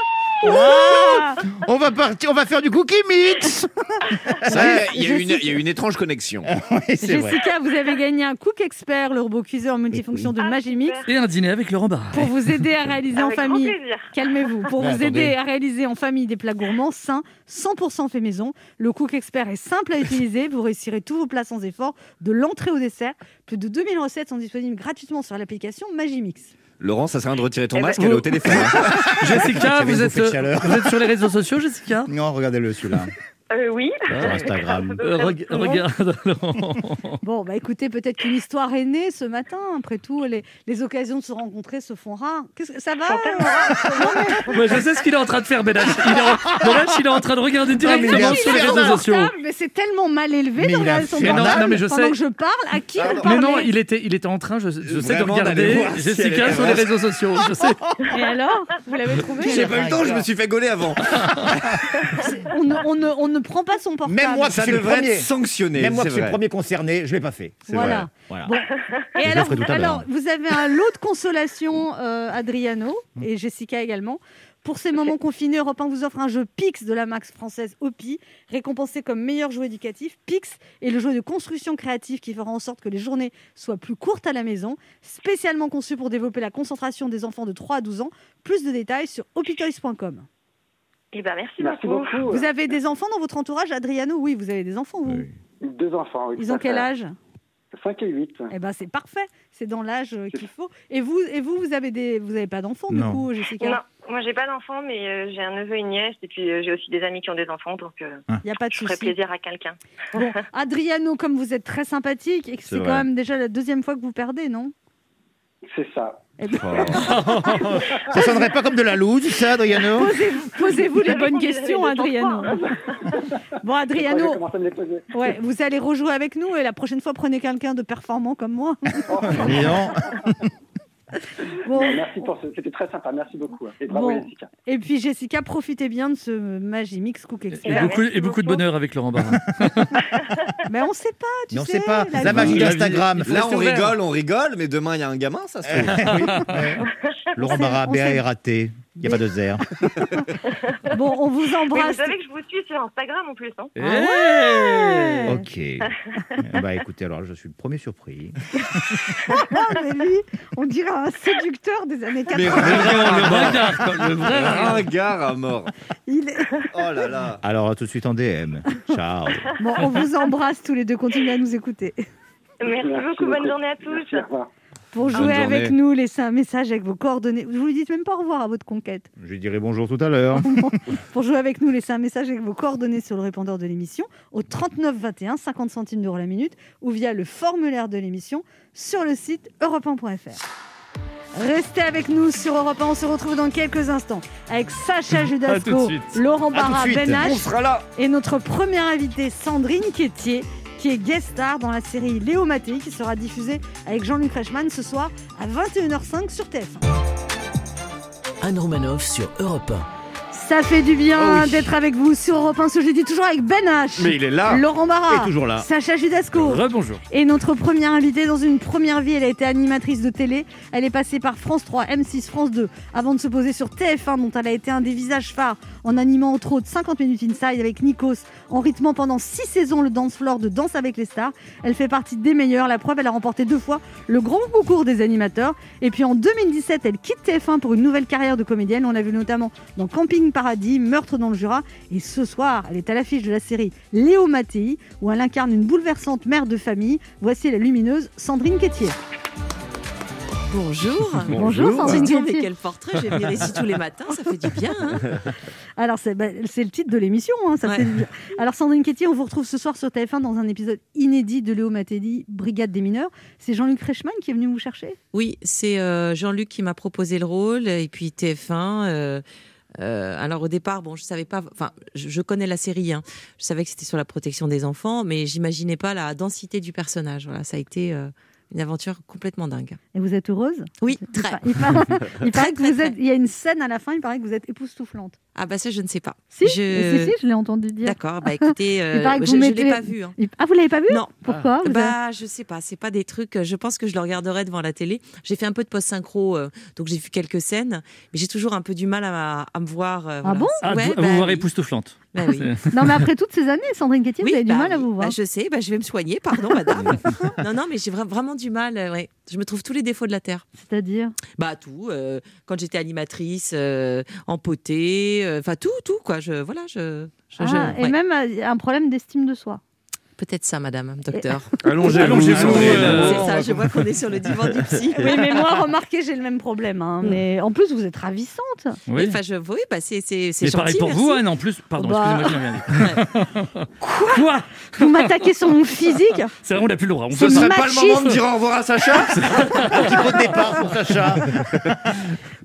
[SPEAKER 3] Ah
[SPEAKER 5] On va partir, on va faire du cookie mix.
[SPEAKER 4] Ça, il y, a une- il y a une étrange connexion.
[SPEAKER 5] Oui, c'est vrai.
[SPEAKER 3] Jessica, vous avez gagné un Cook Expert, le robot cuiseur multifonction de Magimix.
[SPEAKER 6] Et un dîner avec Laurent Barra.
[SPEAKER 3] pour vous aider à réaliser en
[SPEAKER 9] avec
[SPEAKER 3] famille. Calmez-vous. Pour
[SPEAKER 5] Mais
[SPEAKER 3] vous aider à réaliser en famille des plats gourmands, sains, 100% fait maison, le Cook Expert est simple à utiliser. Vous réussirez tous vos plats sans effort, de l'entrée au dessert. Plus de 2000 recettes sont disponibles gratuitement sur l'application Magimix.
[SPEAKER 4] Laurent, ça serait de retirer ton
[SPEAKER 9] Eh ben,
[SPEAKER 4] masque, elle est au téléphone. hein.
[SPEAKER 6] Jessica, vous êtes,
[SPEAKER 5] chaleur.
[SPEAKER 6] vous êtes sur les réseaux sociaux, Jessica?
[SPEAKER 5] Non, regardez-le celui-là.
[SPEAKER 9] Euh, oui.
[SPEAKER 5] Sur Instagram.
[SPEAKER 6] Euh, reg- Regarde.
[SPEAKER 3] Bon, bah écoutez, peut-être qu'une histoire est née ce matin. Après tout, les, les occasions de se rencontrer se font rares. Que ça va
[SPEAKER 6] Ouais, je sais ce qu'il est en train de faire, Benach. Il est en, Benach, il est en train de regarder
[SPEAKER 5] mais il est
[SPEAKER 6] directement sur les réseaux sociaux.
[SPEAKER 3] Mais c'est tellement mal élevé
[SPEAKER 5] Mais
[SPEAKER 3] regarder son portable
[SPEAKER 6] non, mais je
[SPEAKER 3] pendant
[SPEAKER 6] sais.
[SPEAKER 3] que je parle. À qui vous
[SPEAKER 6] Mais non, il était, il était en train, je, je sais, de regarder Jessica sur les réseaux sociaux. Je sais.
[SPEAKER 3] Et alors Vous l'avez trouvé
[SPEAKER 4] J'ai pas eu le temps, je me suis fait gauler avant.
[SPEAKER 3] on ne, ne, ne prend pas son portable.
[SPEAKER 5] Même moi,
[SPEAKER 4] Ça
[SPEAKER 5] c'est le
[SPEAKER 4] devrait
[SPEAKER 5] premier.
[SPEAKER 4] être sanctionné.
[SPEAKER 5] Même moi,
[SPEAKER 4] c'est
[SPEAKER 5] qui suis le
[SPEAKER 4] vrai.
[SPEAKER 5] premier concerné, je l'ai pas fait. C'est
[SPEAKER 3] Voilà.
[SPEAKER 5] vrai. Voilà.
[SPEAKER 3] Bon. Et
[SPEAKER 5] Je le
[SPEAKER 3] alors,
[SPEAKER 5] ferai tout à l'heure.
[SPEAKER 3] alors, vous avez un lot de consolation, euh, Adriano et Jessica également. Pour ces moments confinés, Europe 1 vous offre un jeu Pix de la Max française OPI, récompensé comme meilleur jeu éducatif. Pix est le jeu de construction créative qui fera en sorte que les journées soient plus courtes à la maison, spécialement conçu pour développer la concentration des enfants de 3 à 12 ans. Plus de détails sur opitoys.com.
[SPEAKER 9] Eh ben, merci,
[SPEAKER 8] Merci
[SPEAKER 9] beaucoup.
[SPEAKER 8] beaucoup.
[SPEAKER 3] Vous avez des enfants dans votre entourage, Adriano? Oui, vous avez des enfants, vous
[SPEAKER 5] Oui.
[SPEAKER 8] Deux enfants. oui,
[SPEAKER 3] Ils ont quel âge?
[SPEAKER 8] 5 et 8.
[SPEAKER 3] Eh ben c'est parfait, c'est dans l'âge euh, qu'il faut. Et vous, et vous, vous avez des, vous avez pas d'enfants du coup, Jessica?
[SPEAKER 9] Non, moi j'ai pas d'enfant, mais euh, j'ai un neveu et une nièce, et puis euh, j'ai aussi des amis qui ont des enfants, donc euh,
[SPEAKER 3] Il n'y a pas de
[SPEAKER 9] je ferai plaisir à quelqu'un.
[SPEAKER 3] Bon, Adriano, comme vous êtes très sympathique et que
[SPEAKER 5] C'est
[SPEAKER 3] quand même déjà la deuxième fois que vous perdez, non?
[SPEAKER 8] C'est ça.
[SPEAKER 3] Eh ben,
[SPEAKER 5] Ça sonnerait pas comme de la loose, ça, Adriano?
[SPEAKER 3] Posez-vous posez-vous les bonnes questions, Adriano. Bon, Adriano, ouais, vous allez rejouer avec nous et la prochaine fois, prenez quelqu'un de performant comme moi.
[SPEAKER 5] Dis donc.
[SPEAKER 3] Bon,
[SPEAKER 8] Merci pour ce. C'était très sympa. Merci beaucoup. Et bravo,
[SPEAKER 3] Bon.
[SPEAKER 8] Jessica.
[SPEAKER 3] et puis Jessica, profitez bien de ce Magimix Cook
[SPEAKER 6] Et,
[SPEAKER 3] Expert.
[SPEAKER 6] beaucoup, et beaucoup de bonheur avec Laurent Barra.
[SPEAKER 3] Mais on sait pas, tu
[SPEAKER 5] Mais on
[SPEAKER 3] sais.
[SPEAKER 5] sait pas. La magie d'Instagram.
[SPEAKER 4] Là, on rigole, on rigole, mais demain, il y a un gamin, ça se trouve.
[SPEAKER 5] Oui. Laurent Barra,
[SPEAKER 3] on
[SPEAKER 5] Il n'y a pas de zère.
[SPEAKER 3] Bon, on vous
[SPEAKER 9] Mais vous
[SPEAKER 3] embrasse.
[SPEAKER 9] savez que je vous suis sur Instagram en plus, hein
[SPEAKER 3] ouais
[SPEAKER 5] Ok. Eh bah écoutez, alors je suis le premier surpris.
[SPEAKER 3] Ah, mais lui, on dirait un séducteur des années 80.
[SPEAKER 4] Mais
[SPEAKER 6] Le quoi, le vrai gars
[SPEAKER 4] à mort.
[SPEAKER 3] Il est-
[SPEAKER 4] Oh là là.
[SPEAKER 5] Alors à tout de suite en DM. Ciao.
[SPEAKER 3] Bon, on vous embrasse tous les deux. Continuez à nous écouter.
[SPEAKER 9] Merci, beaucoup, bonne journée à tous.
[SPEAKER 8] Merci.
[SPEAKER 3] Pour jouer
[SPEAKER 4] journée.
[SPEAKER 3] avec nous, laissez un message avec vos coordonnées. Vous lui dites même pas au revoir à votre conquête.
[SPEAKER 5] Je lui dirai bonjour tout à l'heure.
[SPEAKER 3] Pour jouer avec nous, laissez un message avec vos coordonnées sur le répondeur de l'émission au 39 21, 50 centimes d'euros la minute, ou via le formulaire de l'émission sur le site europe1.fr. Restez avec nous sur Europe 1. On se retrouve dans quelques instants avec Sacha Judasco. Laurent Barra. Ben H
[SPEAKER 4] On sera là.
[SPEAKER 3] et notre première invitée Sandrine Quétier guest star dans la série Léo Mattei qui sera diffusée avec Jean-Luc Reichmann ce soir à 21h05 sur TF1.
[SPEAKER 2] Anne Romanoff sur Europe
[SPEAKER 3] Ça fait du bien
[SPEAKER 5] Oh oui.
[SPEAKER 3] d'être avec vous sur Europe 1 ce jeudi, toujours avec Ben H.
[SPEAKER 4] Mais il est là.
[SPEAKER 3] Laurent Barra.
[SPEAKER 5] Toujours là.
[SPEAKER 3] Sacha Judasco.
[SPEAKER 6] Rebonjour.
[SPEAKER 3] Et notre première invitée dans une première vie, elle a été animatrice de télé. Elle est passée par France 3, M6, France 2, avant de se poser sur TF1, dont elle a été un des visages phares en animant entre autres 50 minutes inside avec Nikos, en rythmant pendant 6 saisons le dance floor de Danse avec les stars. Elle fait partie des meilleures. La preuve, elle a remporté deux fois le grand concours des animateurs. Et puis en 2017, elle quitte TF1 pour une nouvelle carrière de comédienne. On l'a vu notamment dans Camping Paradis, Meurtre dans le Jura. Et ce soir, elle est à l'affiche de la série Léo Mattei, où elle incarne une bouleversante mère de famille. Voici la lumineuse Sandrine Quétier.
[SPEAKER 10] Bonjour.
[SPEAKER 3] Bonjour, Sandrine
[SPEAKER 10] donc, mais quel portrait, je vais venir ici tous les matins, ça fait du bien. hein.
[SPEAKER 3] Alors, c'est bah, c'est le titre de l'émission. hein, ça
[SPEAKER 10] Ouais.
[SPEAKER 3] fait du bien. Alors, Sandrine Quétier, on vous retrouve ce soir sur TF1 dans un épisode inédit de Léo Mattei, Brigade des mineurs. C'est Jean-Luc Reichmann qui est venu vous chercher?
[SPEAKER 10] Oui, c'est euh, Jean-Luc qui m'a proposé le rôle, et puis TF1. euh, euh, alors au départ, bon, je savais pas. Enfin, je, connais la série. hein. Je savais que c'était sur la protection des enfants, mais j'imaginais pas la densité du personnage. Voilà, ça a été euh, une aventure complètement dingue.
[SPEAKER 3] Et vous êtes heureuse?
[SPEAKER 10] Oui, très.
[SPEAKER 3] Il, paraît, il paraît que vous êtes. Il y a une scène à la fin. Il paraît que vous êtes époustouflante.
[SPEAKER 10] Ah bah ça, je ne sais pas.
[SPEAKER 3] Si,
[SPEAKER 10] Je-
[SPEAKER 3] si, si, je l'ai entendu dire.
[SPEAKER 10] D'accord. Bah écoutez, euh, je,
[SPEAKER 3] mettez-
[SPEAKER 10] l'ai pas vu. hein.
[SPEAKER 3] Ah, vous l'avez pas vu?
[SPEAKER 10] Non.
[SPEAKER 3] Pourquoi avez-
[SPEAKER 10] Bah, je sais pas, c'est pas des trucs. Je pense que je le regarderai devant la télé. J'ai fait un peu de post-synchro, euh, donc j'ai vu quelques scènes, mais j'ai toujours un peu du mal à, à me voir. euh,
[SPEAKER 3] Ah
[SPEAKER 10] voilà.
[SPEAKER 3] bon?
[SPEAKER 6] Ah,
[SPEAKER 10] Ouais,
[SPEAKER 6] vous,
[SPEAKER 10] bah
[SPEAKER 6] vous voir
[SPEAKER 10] oui.
[SPEAKER 6] époustouflante.
[SPEAKER 10] Bah oui.
[SPEAKER 3] Non, mais après toutes ces années, Sandrine Quétier,
[SPEAKER 10] Oui,
[SPEAKER 3] vous avez du
[SPEAKER 10] bah
[SPEAKER 3] mal à vous voir.
[SPEAKER 10] Bah, je sais, bah, je vais me soigner, pardon, madame. non, non, mais j'ai vra- vraiment du mal. euh, ouais. Je me trouve tous les défauts de la terre.
[SPEAKER 3] C'est-à-dire?
[SPEAKER 10] Bah tout. euh, quand j'étais animatrice, euh, en potée, euh, enfin tout, tout quoi. Je voilà, je. je- je-
[SPEAKER 3] Ah, Et même un problème d'estime de soi.
[SPEAKER 10] Peut-être ça, madame, docteur.
[SPEAKER 4] Sandrine.
[SPEAKER 6] euh,
[SPEAKER 10] C'est ça. Je vois qu'on est sur le divan du psy.
[SPEAKER 3] Oui, mais moi, remarquez, j'ai le même problème. hein. Mais en plus, vous êtes ravissante.
[SPEAKER 6] Oui.
[SPEAKER 10] Enfin, je, oui, bah c'est c'est c'est
[SPEAKER 6] Mais
[SPEAKER 10] gentil.
[SPEAKER 6] pareil pour
[SPEAKER 10] merci.
[SPEAKER 6] vous, Anne, en plus. Pardon,
[SPEAKER 3] Bah.
[SPEAKER 6] excusez-moi, rien dit. Quoi
[SPEAKER 3] Vous m'attaquez sur mon physique.
[SPEAKER 6] C'est vrai, on n'a plus le droit. On
[SPEAKER 4] Ce serait pas le moment de dire au revoir à Sacha
[SPEAKER 5] Petit pot de départ pour Sacha.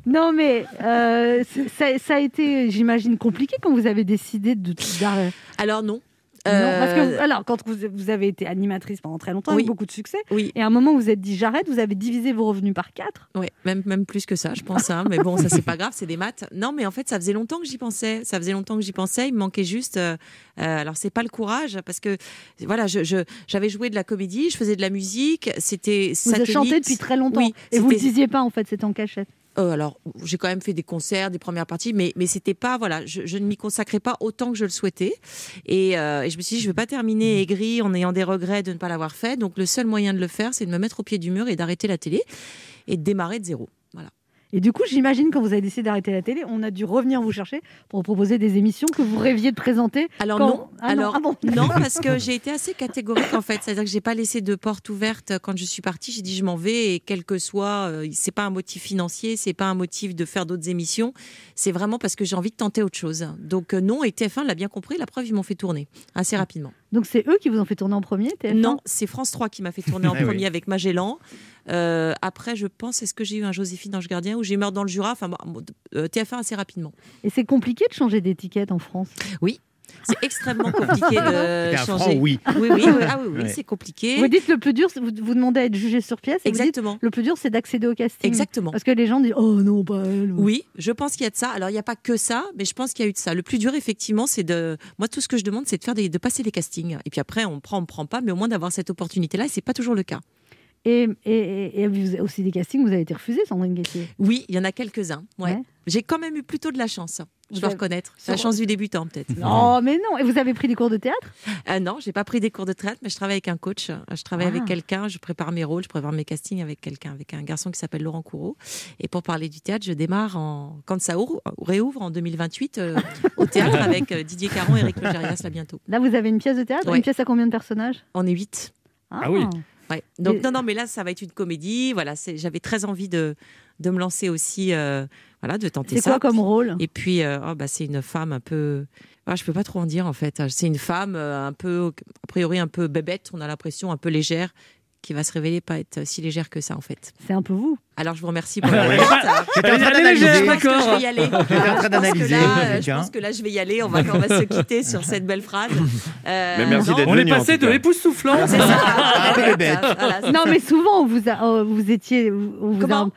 [SPEAKER 3] Non, mais euh, ça, ça a été, j'imagine, compliqué quand vous avez décidé de d'arrêter.
[SPEAKER 10] Alors non.
[SPEAKER 3] Non, parce que,
[SPEAKER 10] Euh,
[SPEAKER 3] alors, quand vous, vous avez été animatrice pendant très longtemps,
[SPEAKER 10] Oui.
[SPEAKER 3] avec beaucoup de succès,
[SPEAKER 10] Oui.
[SPEAKER 3] et à un moment, vous vous êtes dit j'arrête, vous avez divisé vos revenus par quatre.
[SPEAKER 10] Ouais, même, même plus que ça, je pense. hein. Mais bon, ça, c'est pas grave, c'est des maths. Non, mais en fait, ça faisait longtemps que j'y pensais. Ça faisait longtemps que j'y pensais. Il me manquait juste. euh, euh, alors, c'est pas le courage, parce que voilà, je, je- j'avais joué de la comédie, je faisais de la musique. C'était.
[SPEAKER 3] Vous avez chanté depuis très longtemps.
[SPEAKER 10] Oui,
[SPEAKER 3] et vous le disiez pas, en fait, c'était en cachette.
[SPEAKER 10] Euh, alors, j'ai quand même fait des concerts, des premières parties, mais, mais c'était pas, voilà, je, ne m'y consacrais pas autant que je le souhaitais. Et, euh, je me suis dit, je ne veux pas terminer aigri en ayant des regrets de ne pas l'avoir fait. Donc, le seul moyen de le faire, c'est de me mettre au pied du mur et d'arrêter la télé et de démarrer de zéro.
[SPEAKER 3] Et du coup, j'imagine, quand vous avez décidé d'arrêter la télé, on a dû revenir vous chercher pour vous proposer des émissions que vous rêviez de présenter.
[SPEAKER 10] Alors
[SPEAKER 3] Quand-
[SPEAKER 10] non,
[SPEAKER 3] Ah non,
[SPEAKER 10] alors
[SPEAKER 3] ah bon
[SPEAKER 10] non, parce que j'ai été assez catégorique en fait, c'est-à-dire que j'ai pas laissé de porte ouverte quand je suis partie. J'ai dit je m'en vais et quel que soit, euh, c'est pas un motif financier, c'est pas un motif de faire d'autres émissions, c'est vraiment parce que j'ai envie de tenter autre chose. Donc euh, non, et TF1 l'a bien compris. La preuve, ils m'ont fait tourner assez rapidement.
[SPEAKER 3] Donc c'est eux qui vous ont fait tourner en premier, TF1
[SPEAKER 10] Non, c'est France 3 qui m'a fait tourner en
[SPEAKER 5] oui.
[SPEAKER 10] premier avec Magellan. Euh, après, je pense, est-ce que j'ai eu un Joséphine Ange Gardien ou j'ai eu Meurtre dans le Jura? Enfin, bon, euh, TF1 assez rapidement.
[SPEAKER 3] Et c'est compliqué de changer d'étiquette en France?
[SPEAKER 10] C'est extrêmement compliqué de
[SPEAKER 5] franc
[SPEAKER 10] changer.
[SPEAKER 5] oui.
[SPEAKER 10] Oui, oui, oui. Ah oui, oui,
[SPEAKER 5] Ouais.
[SPEAKER 10] c'est compliqué.
[SPEAKER 3] Vous dites le plus dur, vous, vous demandez à être jugé sur pièce. dites,
[SPEAKER 10] Exactement.
[SPEAKER 3] le plus dur, c'est d'accéder au casting.
[SPEAKER 10] Exactement.
[SPEAKER 3] Parce que les gens disent Oh non, pas elle.
[SPEAKER 10] Oui, je pense qu'il y a de ça. Alors, il n'y a pas que ça, mais je pense qu'il y a eu de ça. Le plus dur, effectivement, c'est de. Moi, tout ce que je demande, c'est de, faire des... de passer des castings. Et puis après, on prend, on ne prend pas, mais au moins d'avoir cette opportunité-là, et c'est pas toujours le cas.
[SPEAKER 3] Et, et, et- et vous avez aussi des castings, vous avez été refusé, Sandrine Guettier?
[SPEAKER 10] Oui, il y en a quelques-uns. Ouais.
[SPEAKER 3] Ouais.
[SPEAKER 10] J'ai quand même eu plutôt de la chance. Je dois
[SPEAKER 3] avez-
[SPEAKER 10] reconnaître.
[SPEAKER 3] Sur-
[SPEAKER 10] La chance du débutant, peut-être.
[SPEAKER 3] Non, mais non. Et vous avez pris des cours de théâtre?
[SPEAKER 10] Euh, non, j'ai pas pris des cours de traite, mais je travaille avec un coach. Je travaille
[SPEAKER 3] Ah.
[SPEAKER 10] avec quelqu'un, je prépare mes rôles, je prépare mes castings avec quelqu'un, avec un garçon qui s'appelle Laurent Courreau. Et pour parler du théâtre, je démarre en... quand ça ouvre- réouvre en 2028 euh, au théâtre avec euh, Didier Caron et Eric Logérias là bientôt.
[SPEAKER 3] Là, vous avez une pièce de théâtre
[SPEAKER 10] Ouais.
[SPEAKER 3] Une pièce à combien de personnages?
[SPEAKER 10] On est huit.
[SPEAKER 6] Ah oui.
[SPEAKER 10] Ouais. Donc
[SPEAKER 3] Et-
[SPEAKER 10] non, non, mais là, ça va être une comédie. Voilà, j'avais très envie de, de me lancer aussi, euh, voilà, de tenter
[SPEAKER 3] C'est
[SPEAKER 10] ça.
[SPEAKER 3] quoi comme rôle?
[SPEAKER 10] Et puis, euh, oh, bah, c'est une femme un peu. Ah, je peux pas trop en dire en fait. C'est une femme euh, un peu, a priori un peu bébête. On a l'impression un peu légère, qui va se révéler pas être si légère que ça en fait.
[SPEAKER 3] C'est un peu vous.
[SPEAKER 10] Alors je vous remercie pour la réponse.
[SPEAKER 5] J'étais en train d'analyser.
[SPEAKER 10] Je
[SPEAKER 6] d'accord.
[SPEAKER 10] vais y aller.
[SPEAKER 5] J'étais en train d'analyser,
[SPEAKER 10] là, Je pense que là, je vais y aller. On va, on va se quitter sur cette belle phrase. Euh,
[SPEAKER 4] Mais merci d'être
[SPEAKER 6] On est passé de
[SPEAKER 4] cas.
[SPEAKER 6] époustouflant.
[SPEAKER 10] C'est ça.
[SPEAKER 5] Un peu bébête.
[SPEAKER 10] Voilà, c'est
[SPEAKER 3] Non, mais souvent, on vous, a, oh, vous étiez. on vous a-
[SPEAKER 10] Comment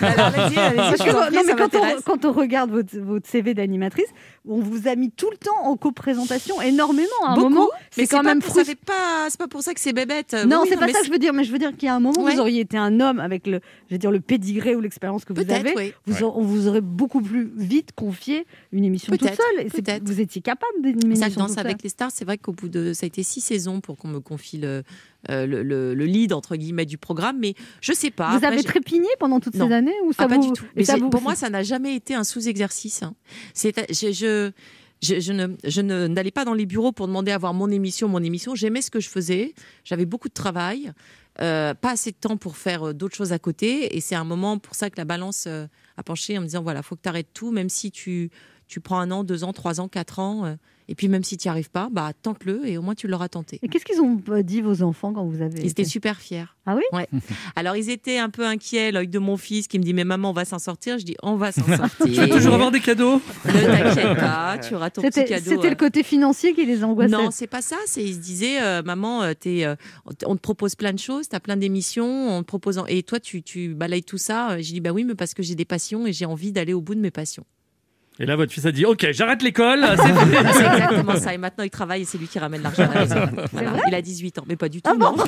[SPEAKER 10] Alors, vas-y, allez-y,
[SPEAKER 3] Parce
[SPEAKER 10] je
[SPEAKER 3] que,
[SPEAKER 10] vous en prie,
[SPEAKER 3] non, mais
[SPEAKER 10] ça
[SPEAKER 3] quand, on,
[SPEAKER 10] m'intéresse.
[SPEAKER 3] quand on regarde votre, votre CV d'animatrice, on vous a mis tout le temps en co-présentation, énormément. À un
[SPEAKER 10] Beaucoup,
[SPEAKER 3] moment,
[SPEAKER 10] mais
[SPEAKER 3] c'est quand
[SPEAKER 10] pas
[SPEAKER 3] même
[SPEAKER 10] ça
[SPEAKER 3] frustrant.
[SPEAKER 10] pas, c'est pas pour ça que c'est bébête.
[SPEAKER 3] Non,
[SPEAKER 10] Oui,
[SPEAKER 3] c'est pas ça que je veux dire, mais je veux dire qu'il y a un moment,
[SPEAKER 10] Ouais.
[SPEAKER 3] vous auriez été un homme avec le, je veux dire, le pédigré ou l'expérience que vous avez.
[SPEAKER 10] oui.
[SPEAKER 3] Vous,
[SPEAKER 10] Ouais.
[SPEAKER 3] aur- on vous aurait beaucoup plus vite confié une émission toute
[SPEAKER 10] Peut-être,
[SPEAKER 3] seule. Et Vous étiez capable une
[SPEAKER 10] Ça,
[SPEAKER 3] émission
[SPEAKER 10] Danse
[SPEAKER 3] toute
[SPEAKER 10] avec les stars, c'est vrai qu'au bout de. Ça a été six saisons pour qu'on me confie le, euh, le, le- le lead, entre guillemets, du programme. Mais je sais pas.
[SPEAKER 3] Vous avez trépigné pendant toutes
[SPEAKER 10] Non.
[SPEAKER 3] ces années ou ça
[SPEAKER 10] Ah, pas
[SPEAKER 3] vous-
[SPEAKER 10] du tout. Mais
[SPEAKER 3] ça vous-
[SPEAKER 10] pour moi, ça n'a jamais été un sous-exercice. hein. C'est, je, je, je, ne- n'allais pas dans les bureaux pour demander à voir mon émission, mon émission. J'aimais ce que je faisais. J'avais beaucoup de travail, euh, pas assez de temps pour faire euh, d'autres choses à côté. Et c'est un moment pour ça que la balance euh, a penché en me disant voilà, faut que tu arrêtes tout, même si tu, tu prends un an, deux ans, trois ans, quatre ans. euh, et puis même si tu n'y arrives pas, bah tente-le et au moins tu l'auras tenté.
[SPEAKER 3] Et qu'est-ce qu'ils ont euh, dit vos enfants quand vous avez
[SPEAKER 10] Ils étaient
[SPEAKER 3] été-
[SPEAKER 10] super fiers.
[SPEAKER 3] Ah oui
[SPEAKER 10] Ouais. Alors ils étaient un peu inquiets, l'œil de mon fils qui me dit mais maman on va s'en sortir. Je dis on va s'en sortir.
[SPEAKER 6] Tu vas toujours avoir des cadeaux?
[SPEAKER 10] Ne t'inquiète pas, tu auras ton petit
[SPEAKER 3] C'était
[SPEAKER 10] cadeau.
[SPEAKER 3] c'était
[SPEAKER 10] euh.
[SPEAKER 3] le côté financier qui les angoissait.
[SPEAKER 10] Non, c'est pas ça. C'est ils se disaient, euh, maman, t'es, euh, on te propose plein de choses, t'as plein d'émissions, on te propose, en- et toi tu, tu balayes tout ça. J'ai dit bah oui, mais parce que j'ai des passions et j'ai envie d'aller au bout de mes passions.
[SPEAKER 6] Et là, votre fils a dit Ok, j'arrête l'école. c'est
[SPEAKER 10] exactement ça. Et maintenant il travaille et c'est lui qui ramène l'argent à la maison. Voilà. Il a 18 ans, mais pas du tout. non.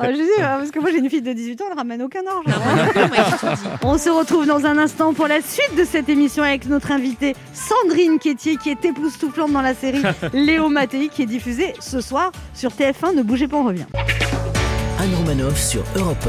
[SPEAKER 3] Ah, je dis, euh, parce que moi j'ai une fille de 18 ans, elle ramène aucun argent. On se retrouve dans un instant pour la suite de cette émission avec notre invitée Sandrine Quétier qui est époustouflante dans la série Léo Mattei qui est diffusée ce soir sur TF1. Ne bougez pas, on revient.
[SPEAKER 2] Anne Romanoff sur Europe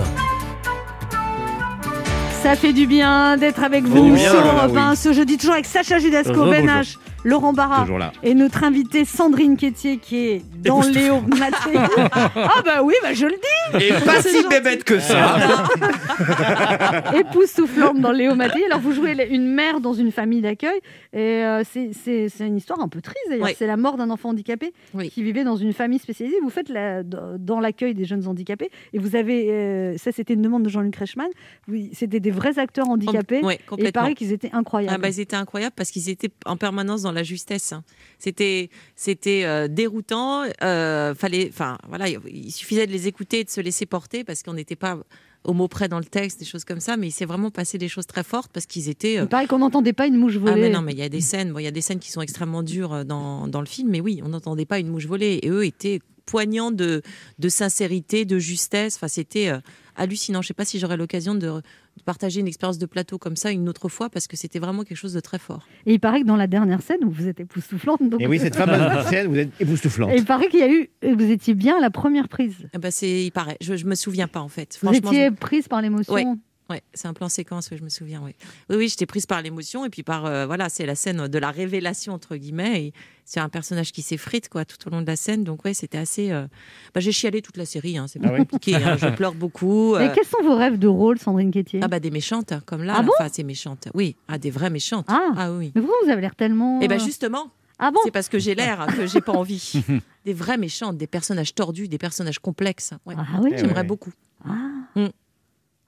[SPEAKER 3] Ça fait du bien d'être avec vous sur Europe
[SPEAKER 2] oui.
[SPEAKER 3] 1 ce jeudi, toujours avec Sacha Judasco. Ben H, Laurent Barra et notre invitée Sandrine Quétier qui est dans Léo Mattei. ah bah oui, bah je le dis
[SPEAKER 4] Et pas si bébête que ça.
[SPEAKER 3] époustouflante dans Léo Mattei. Alors, vous jouez une mère dans une famille d'accueil. Et euh, c'est- c'est c'est une histoire un peu triste, d'ailleurs.
[SPEAKER 10] Oui.
[SPEAKER 3] C'est la mort d'un enfant handicapé qui vivait dans une famille spécialisée. Vous faites la- dans l'accueil des jeunes handicapés. Et vous avez... euh, ça, c'était une demande de Jean-Luc Reichmann. Oui, C'était des vrais acteurs handicapés.
[SPEAKER 10] Ouais,
[SPEAKER 3] et il paraît qu'ils étaient incroyables.
[SPEAKER 10] Ah bah, ils étaient incroyables parce qu'ils étaient en permanence dans la justesse. C'était, c'était euh, déroutant. euh, fallait, enfin voilà, il suffisait de les écouter et de se laisser porter parce qu'on n'était pas au mot près dans le texte, des choses comme ça. Mais il s'est vraiment passé des choses très fortes parce qu'ils étaient. euh,
[SPEAKER 3] Il paraît qu'on n'entendait pas une mouche voler.
[SPEAKER 10] Ah mais non, mais il y a des scènes, bon, il y a des scènes qui sont extrêmement dures euh, dans, dans le film, mais oui, on n'entendait pas une mouche voler. Et eux étaient poignants de, de sincérité, de justesse. Enfin, c'était hallucinant. Je sais pas si j'aurai l'occasion de, de partager une expérience de plateau comme ça une autre fois parce que c'était vraiment quelque chose de très fort.
[SPEAKER 3] Et il paraît que dans la dernière scène, où vous êtes époustouflante. donc-
[SPEAKER 5] Et oui, cette fameuse scène, vous êtes époustouflante.
[SPEAKER 3] Et il paraît qu'il y a eu. Vous étiez bien à la première prise.
[SPEAKER 10] Eh ben, c'est, il paraît. Je, je me souviens pas en fait.
[SPEAKER 3] Vous étiez
[SPEAKER 10] je-
[SPEAKER 3] prise par l'émotion.
[SPEAKER 10] Ouais. Ouais, c'est un plan séquence, oui, je me souviens. Oui, oui, oui j'étais prise par l'émotion et puis par euh, voilà, c'est la scène de la révélation entre guillemets. Et c'est un personnage qui s'effrite quoi tout au long de la scène. Donc ouais, c'était assez. euh, bah, j'ai chialé toute la série. Hein, c'est pas
[SPEAKER 3] Ah ouais
[SPEAKER 10] compliqué. hein, je pleure beaucoup.
[SPEAKER 3] Mais
[SPEAKER 10] euh,
[SPEAKER 3] quels sont vos rêves de rôle, Sandrine Quétier?
[SPEAKER 10] Ah bah des méchantes hein, comme là.
[SPEAKER 3] Ah bon?
[SPEAKER 10] Enfin, c'est méchante. Oui, ah des vraies méchantes.
[SPEAKER 3] Ah,
[SPEAKER 10] oui.
[SPEAKER 3] Mais pourquoi vous avez l'air tellement.
[SPEAKER 10] Et ben
[SPEAKER 3] euh,
[SPEAKER 10] justement.
[SPEAKER 3] Ah bon?
[SPEAKER 10] C'est parce que j'ai l'air que j'ai pas envie. des vraies méchantes, des personnages tordus, des personnages complexes. Ouais.
[SPEAKER 3] Ah oui
[SPEAKER 10] J'aimerais
[SPEAKER 3] Ouais.
[SPEAKER 10] beaucoup.
[SPEAKER 3] Ah.
[SPEAKER 10] Mm.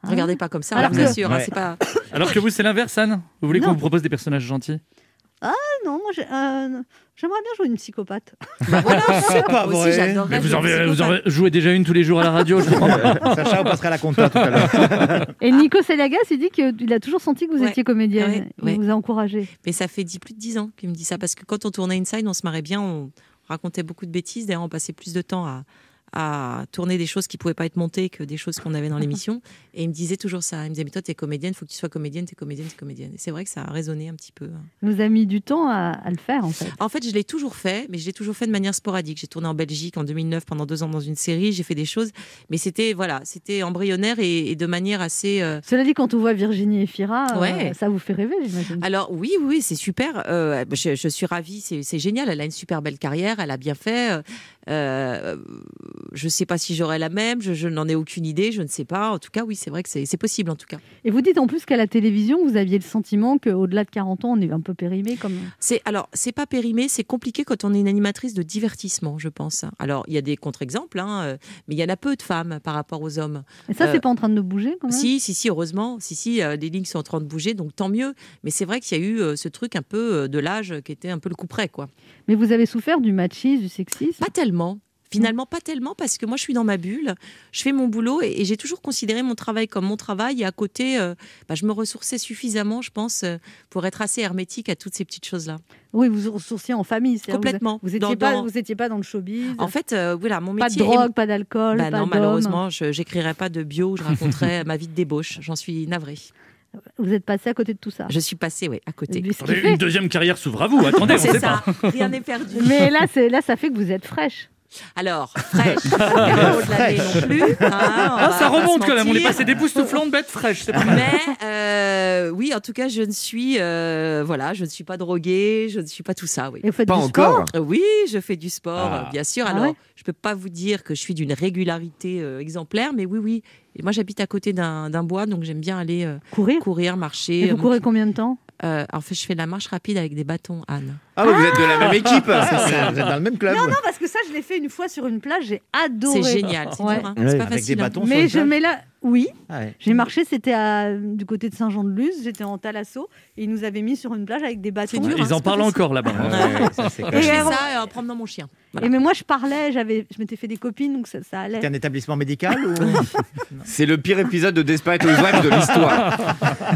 [SPEAKER 10] Regardez pas comme ça,
[SPEAKER 3] Alors
[SPEAKER 10] je vous
[SPEAKER 3] que-
[SPEAKER 10] assure. hein,
[SPEAKER 6] Ouais.
[SPEAKER 10] pas.
[SPEAKER 6] Alors que vous, c'est l'inverse, Anne Vous voulez qu'on vous propose des personnages gentils
[SPEAKER 3] Ah non, moi euh, j'aimerais bien jouer une psychopathe.
[SPEAKER 10] voilà,
[SPEAKER 5] C'est pas
[SPEAKER 10] Moi aussi,
[SPEAKER 5] vrai.
[SPEAKER 10] j'adorerais
[SPEAKER 6] Mais vous en,
[SPEAKER 10] jouer une
[SPEAKER 6] vous en
[SPEAKER 10] psychopathe.
[SPEAKER 6] jouez déjà une tous les jours à la radio, je pas.
[SPEAKER 5] Sacha, on passera à la compta tout à l'heure.
[SPEAKER 3] Et Nico Saliagas, il dit qu'il a toujours senti que vous
[SPEAKER 10] Ouais.
[SPEAKER 3] étiez comédienne.
[SPEAKER 10] Ouais,
[SPEAKER 3] Il
[SPEAKER 10] ouais.
[SPEAKER 3] vous a encouragé.
[SPEAKER 10] Mais ça fait dix- plus de 10 ans qu'il me dit ça. Parce que quand on tournait Inside, on se marrait bien, on racontait beaucoup de bêtises. D'ailleurs, on passait plus de temps à, à tourner des choses qui pouvaient pas être montées que des choses qu'on avait dans l'émission. Et il me disait toujours ça. Il me disait, mais toi, t'es comédienne, faut que tu sois comédienne, t'es comédienne, t'es comédienne. Et c'est vrai que ça a résonné un petit peu. hein.
[SPEAKER 3] Il vous a mis du temps à, à le faire, en fait.
[SPEAKER 10] En fait, je l'ai toujours fait, mais je l'ai toujours fait de manière sporadique. J'ai tourné en Belgique en 2009 pendant deux ans dans une série. J'ai fait des choses, mais c'était voilà, c'était embryonnaire et, et de manière assez. euh,
[SPEAKER 3] Cela dit, quand on voit Virginie Efira, euh,
[SPEAKER 10] Ouais.
[SPEAKER 3] ça vous fait rêver, j'imagine.
[SPEAKER 10] Alors oui, oui, c'est super. Euh, je, je suis ravie, c'est c'est génial. Elle a une super belle carrière, elle a bien fait. Euh, je ne sais pas si j'aurai la même, je, je n'en ai aucune idée, je ne sais pas. En tout cas, oui, c'est vrai que c'est possible en tout cas.
[SPEAKER 3] Et vous dites en plus qu'à la télévision, vous aviez le sentiment qu'au-delà de 40 ans, on est un peu périmé. Comme...
[SPEAKER 10] C'est alors c'est pas périmé, c'est compliqué quand on est une animatrice de divertissement, je pense. Alors il y a des contre-exemples, hein, euh, mais il y en a peu de femmes par rapport aux hommes.
[SPEAKER 3] Et ça,
[SPEAKER 10] Euh,
[SPEAKER 3] c'est pas en train de bouger quand même?
[SPEAKER 10] Si, si, si, heureusement. Si, si, euh, les lignes sont en train de bouger, donc tant mieux. Mais c'est vrai qu'il y a eu euh, ce truc un peu de l'âge qui était un peu le coup près, quoi.
[SPEAKER 3] Mais vous avez souffert du machisme, du sexisme?
[SPEAKER 10] Pas tellement. Finalement, pas tellement parce que moi, je suis dans ma bulle, je fais mon boulot et, et j'ai toujours considéré mon travail comme mon travail. Et à côté, euh, bah, je me ressourçais suffisamment, je pense, euh, pour être assez hermétique à toutes ces petites choses-là.
[SPEAKER 3] Oui, vous vous ressourciez en famille. c'est-à-dire
[SPEAKER 10] Complètement.
[SPEAKER 3] Vous, vous
[SPEAKER 10] Dans-
[SPEAKER 3] étiez pas,
[SPEAKER 10] dans-
[SPEAKER 3] vous étiez pas dans le showbiz.
[SPEAKER 10] En fait, euh, voilà, mon
[SPEAKER 3] pas
[SPEAKER 10] métier.
[SPEAKER 3] de
[SPEAKER 10] est-
[SPEAKER 3] drogue, pas d'alcool,
[SPEAKER 10] Bah
[SPEAKER 3] pas
[SPEAKER 10] non, malheureusement, je n'écrirai pas de bio où je raconterai ma vie de débauche. J'en suis navrée.
[SPEAKER 3] Vous êtes passé à côté de tout ça.
[SPEAKER 10] Je suis passée, oui, à côté.
[SPEAKER 6] Attendez, Une deuxième carrière s'ouvre à vous. Attendez, on
[SPEAKER 10] C'est
[SPEAKER 6] sait
[SPEAKER 10] ça,
[SPEAKER 6] pas.
[SPEAKER 10] rien n'est perdu.
[SPEAKER 3] Mais là, ça fait que vous êtes fraîche.
[SPEAKER 10] Alors, fraîche, de l'année non plus. hein, on
[SPEAKER 6] Ah, ça
[SPEAKER 10] pas
[SPEAKER 6] remonte quand même. On est passé d'époustouflant de bête fraîche. C'est pas mal.
[SPEAKER 10] Mais euh, oui, en tout cas, je ne suis euh, voilà, je ne suis pas droguée, je ne suis pas tout ça. Oui.
[SPEAKER 3] Et vous faites
[SPEAKER 4] Pas
[SPEAKER 3] du
[SPEAKER 4] encore.
[SPEAKER 3] sport?
[SPEAKER 10] Oui, je fais du sport,
[SPEAKER 6] Ah.
[SPEAKER 10] bien sûr.
[SPEAKER 3] Ah
[SPEAKER 10] Alors,
[SPEAKER 3] ouais?
[SPEAKER 10] je peux pas vous dire que je suis d'une régularité euh, exemplaire, mais oui, oui. Et moi, j'habite à côté d'un bois, donc j'aime bien aller euh,
[SPEAKER 3] Courir?
[SPEAKER 10] courir, marcher.
[SPEAKER 3] Et vous courez combien de temps?
[SPEAKER 10] Euh, en fait, je fais la marche rapide avec des bâtons, Anne.
[SPEAKER 4] Ah, vous êtes de la même équipe.
[SPEAKER 5] Vous êtes dans le même club.
[SPEAKER 3] Non, non, parce que ça, je l'ai fait une fois sur une plage, j'ai adoré.
[SPEAKER 10] C'est génial, c'est
[SPEAKER 3] Ouais.
[SPEAKER 10] dur, hein.
[SPEAKER 4] Ouais.
[SPEAKER 10] c'est pas
[SPEAKER 5] Avec des
[SPEAKER 10] facile. hein.
[SPEAKER 5] bâtons sur
[SPEAKER 3] Mais je
[SPEAKER 5] plage
[SPEAKER 3] mets là, oui,
[SPEAKER 5] Ah ouais.
[SPEAKER 3] j'ai marché, c'était à- du côté de Saint-Jean-de-Luz, j'étais en Thalasso, et ils nous avaient mis sur une plage avec des bâtons.
[SPEAKER 10] Dur, hein,
[SPEAKER 6] Ils en
[SPEAKER 10] c'est pas
[SPEAKER 6] parlent
[SPEAKER 10] facile.
[SPEAKER 6] encore là-bas. hein.
[SPEAKER 5] Ouais, ouais, ça, c'est quand
[SPEAKER 10] Je
[SPEAKER 5] même-
[SPEAKER 10] fais
[SPEAKER 3] alors-
[SPEAKER 10] ça euh, en promenant mon chien. Voilà.
[SPEAKER 3] Et mais moi, je parlais, j'avais, je m'étais fait des copines, donc ça, ça allait.
[SPEAKER 5] C'était un établissement médical ou?
[SPEAKER 4] C'est le pire épisode de Desperate Housewives de l'histoire.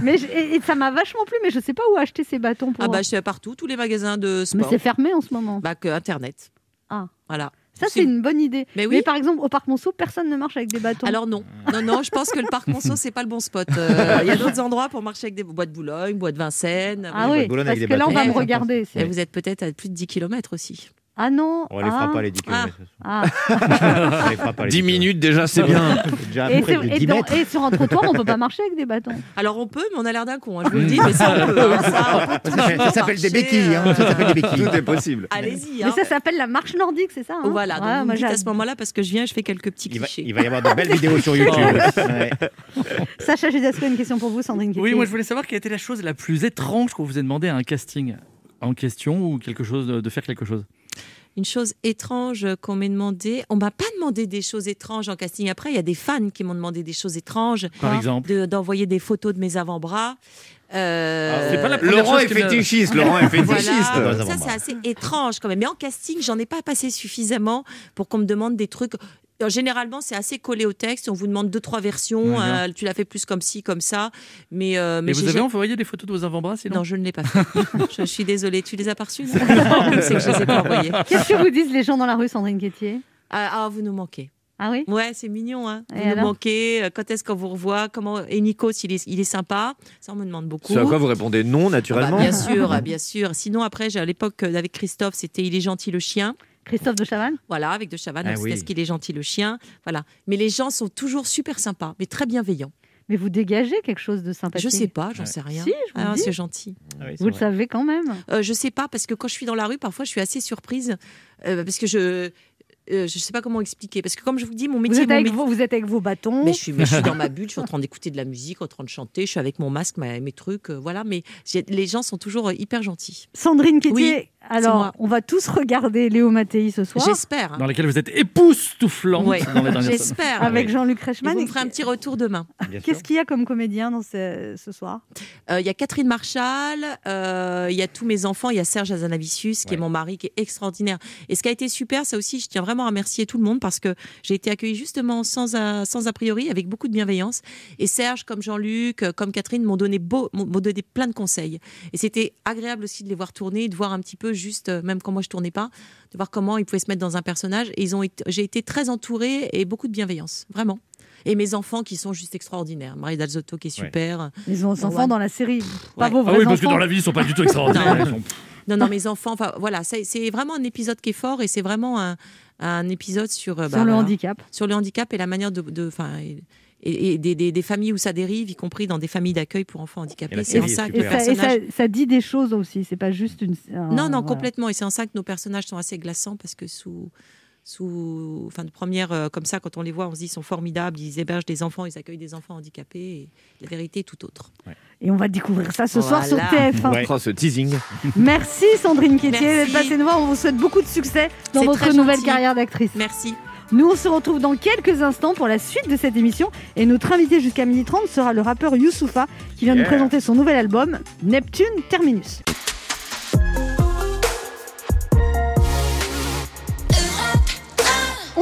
[SPEAKER 3] Mais je- et, et ça m'a vachement plu, mais je sais pas où acheter ces bâtons pour.
[SPEAKER 10] Ah bah, je suis partout, tous les magasins de
[SPEAKER 3] mais
[SPEAKER 10] sport.
[SPEAKER 3] c'est fermé en ce moment.
[SPEAKER 10] Bah, que Internet.
[SPEAKER 3] Ah.
[SPEAKER 10] Voilà.
[SPEAKER 3] ça, c'est une bonne idée.
[SPEAKER 10] Mais oui.
[SPEAKER 3] par exemple, au parc Monceau, personne ne marche avec des bâtons.
[SPEAKER 10] Alors non, non, non, je pense que le parc Monceau c'est pas le bon spot. Euh, Il y a d'autres endroits pour marcher avec des bois de Boulogne, bois de Vincennes.
[SPEAKER 3] ah
[SPEAKER 5] oui,
[SPEAKER 3] oui,
[SPEAKER 5] Boulogne
[SPEAKER 3] parce
[SPEAKER 5] avec
[SPEAKER 3] que
[SPEAKER 5] des
[SPEAKER 3] là, on va me regarder.
[SPEAKER 10] Et
[SPEAKER 3] c'est-
[SPEAKER 10] vous êtes peut-être à plus de 10 km aussi.
[SPEAKER 3] Ah non.
[SPEAKER 5] On les
[SPEAKER 3] ah,
[SPEAKER 5] fera pas les 10 km.
[SPEAKER 3] ah.
[SPEAKER 5] On les fera pas, les
[SPEAKER 4] 10 minutes déjà, c'est bien.
[SPEAKER 5] Déjà
[SPEAKER 3] Et,
[SPEAKER 5] de
[SPEAKER 3] et
[SPEAKER 5] 10
[SPEAKER 3] dans- et sur un trottoir, on peut pas marcher avec des bâtons.
[SPEAKER 10] Alors on peut, mais on a l'air d'un con, hein, je vous le dis, mais ça on peut. hein, ça, on peut
[SPEAKER 5] Ça s'appelle- ça
[SPEAKER 10] toujours
[SPEAKER 5] s'appelle des béquilles. hein, Ça s'appelle des béquilles.
[SPEAKER 4] Tout est possible.
[SPEAKER 10] Allez-y.
[SPEAKER 3] Mais ça s'appelle la marche nordique, c'est ça hein
[SPEAKER 10] Voilà, donc
[SPEAKER 3] Ouais,
[SPEAKER 10] vous
[SPEAKER 3] moi,
[SPEAKER 10] à ce moment-là parce que je viens, je fais quelques petits
[SPEAKER 5] Il va,
[SPEAKER 10] clichés.
[SPEAKER 5] il va y avoir de belles vidéos sur YouTube. Ouais.
[SPEAKER 3] Sacha Judasco, une question pour vous, Sandrine
[SPEAKER 6] Oui, moi je voulais savoir quelle était la chose la plus étrange qu'on vous ait demandé à un casting en question ou quelque chose de faire quelque chose.
[SPEAKER 10] Une chose étrange qu'on m'ait demandé, on m'a pas demandé des choses étranges en casting. Après, il y a des fans qui m'ont demandé des choses étranges,
[SPEAKER 6] Par exemple.
[SPEAKER 10] de- d'envoyer des photos de mes avant-bras. Euh,
[SPEAKER 6] C'est pas la première
[SPEAKER 4] Laurent est fétichiste. Laurent est
[SPEAKER 10] Voilà,
[SPEAKER 4] fétichiste.
[SPEAKER 10] Ça c'est assez étrange quand même. Mais en casting, j'en ai pas passé suffisamment pour qu'on me demande des trucs. Généralement, c'est assez collé au texte. On vous demande deux, trois versions.
[SPEAKER 6] Ouais,
[SPEAKER 10] euh, tu l'as fait plus comme ci, comme ça. Mais, euh, mais
[SPEAKER 6] vous avez envoyé des photos de vos avant-bras sinon
[SPEAKER 10] Non, je ne l'ai pas fait. je suis désolée. Tu les as pas reçus non C'est que je les ai pas envoyés.
[SPEAKER 3] Qu'est-ce que vous disent les gens dans la rue, Sandrine Quétier?
[SPEAKER 10] Ah, ah, vous nous manquez.
[SPEAKER 3] Ah oui?
[SPEAKER 10] Ouais, c'est mignon. Hein. Vous nous manquez. Euh, Quand est-ce qu'on vous revoit? Comment Et Nikos, il est, il est sympa? Ça, on me demande beaucoup.
[SPEAKER 4] Ce à quoi vous répondez non,
[SPEAKER 10] Ah bah,
[SPEAKER 4] naturellement.
[SPEAKER 10] bien sûr, bien sûr. Sinon, après, à l'époque avec Christophe, c'était Il est gentil le chien.
[SPEAKER 3] Christophe de Chavannes
[SPEAKER 10] Voilà, avec De Chavannes,
[SPEAKER 5] Ah oui.
[SPEAKER 10] c'était ce qu'il est gentil le chien. Voilà. Mais les gens sont toujours super sympas, mais très bienveillants.
[SPEAKER 3] Mais vous dégagez quelque chose de sympathique.
[SPEAKER 10] Je sais pas, j'en sais rien.
[SPEAKER 3] Si,
[SPEAKER 10] Ah, c'est gentil.
[SPEAKER 5] Ah oui,
[SPEAKER 3] Vous le savez quand même.
[SPEAKER 10] Euh, je sais pas parce que quand je suis dans la rue, parfois, je suis assez surprise euh, parce que je euh, je sais pas comment expliquer parce que comme je vous dis, mon
[SPEAKER 3] Vous
[SPEAKER 10] métier,
[SPEAKER 3] êtes,
[SPEAKER 10] mon
[SPEAKER 3] avec
[SPEAKER 10] métier-
[SPEAKER 3] vos, vous êtes avec vos bâtons.
[SPEAKER 10] Mais je suis, mais je suis dans ma bulle, je suis en train d'écouter de la musique, en train de chanter, je suis avec mon masque, ma- mes trucs, euh, voilà. Mais les gens sont toujours euh, hyper gentils.
[SPEAKER 3] Sandrine Quétier,
[SPEAKER 10] Oui,
[SPEAKER 3] alors on va tous regarder Léo Mattei ce soir
[SPEAKER 10] J'espère. hein.
[SPEAKER 6] Dans lesquels vous êtes époustouflant
[SPEAKER 10] Ouais. J'espère.
[SPEAKER 3] avec Jean-Luc Reichmann.
[SPEAKER 10] vous me ferez un petit retour demain.
[SPEAKER 3] Qu'est-ce qu'il y a comme comédien dans ce, ce soir?
[SPEAKER 10] Euh, Il y a Catherine Marchal, euh, il y a tous mes enfants, il y a Serge Azanavicius, qui est mon mari, qui est extraordinaire. Et ce qui a été super, ça aussi, je tiens vraiment à remercier tout le monde parce que j'ai été accueillie justement sans a, sans a priori, avec beaucoup de bienveillance. Et Serge, comme Jean-Luc, euh, comme Catherine, m'ont donné, beau, m'ont m'ont donné plein de conseils. Et c'était agréable aussi de les voir tourner, de voir un petit peu juste, euh, même quand moi je tournais pas, de voir comment ils pouvaient se mettre dans un personnage. Et ils ont été- j'ai été très entourée et beaucoup de bienveillance, vraiment. Et mes enfants qui sont juste extraordinaires. Marie Dalzotto qui est
[SPEAKER 5] Ouais.
[SPEAKER 10] super.
[SPEAKER 3] Les enfants
[SPEAKER 10] Ouais.
[SPEAKER 3] dans la série, pas
[SPEAKER 10] Ouais.
[SPEAKER 3] vos
[SPEAKER 6] Ah oui, parce que
[SPEAKER 3] enfants.
[SPEAKER 6] dans la vie, ils sont pas du tout extraordinaires. Ils sont-
[SPEAKER 10] Non, non, mes enfants, enfin voilà, c'est c'est vraiment un épisode qui est fort et c'est vraiment un, un épisode sur, euh,
[SPEAKER 3] sur
[SPEAKER 10] bah,
[SPEAKER 3] le
[SPEAKER 10] voilà,
[SPEAKER 3] handicap.
[SPEAKER 10] sur le handicap et la manière de. de- enfin, et, des, des- des familles où ça dérive, y compris dans des familles d'accueil pour enfants handicapés. C'est en ça que
[SPEAKER 3] Et, ça, et ça-
[SPEAKER 10] personnages.
[SPEAKER 3] ça dit des choses aussi, c'est pas juste une. un-
[SPEAKER 10] Non, non,
[SPEAKER 3] voilà.
[SPEAKER 10] complètement. Et c'est en ça que nos personnages sont assez glaçants parce que sous. Sous, enfin, de première, euh, comme ça, quand on les voit, on se dit ils sont formidables, ils hébergent des enfants, ils accueillent des enfants handicapés. Et la vérité est tout autre.
[SPEAKER 3] Et on va découvrir ça ce soir sur
[SPEAKER 10] Voilà.
[SPEAKER 3] TF1.
[SPEAKER 5] Ouais.
[SPEAKER 4] Oh, ce teasing.
[SPEAKER 3] Merci Sandrine Quétier d'être passée nous voir. On vous souhaite beaucoup de succès dans votre nouvelle
[SPEAKER 10] gentil.
[SPEAKER 3] carrière d'actrice.
[SPEAKER 10] Merci.
[SPEAKER 3] Nous, on se retrouve dans quelques instants pour la suite de cette émission. Et notre invité jusqu'à 12h30 sera le rappeur Youssoufa qui vient
[SPEAKER 5] Yeah.
[SPEAKER 3] nous présenter son nouvel album, Neptune Terminus.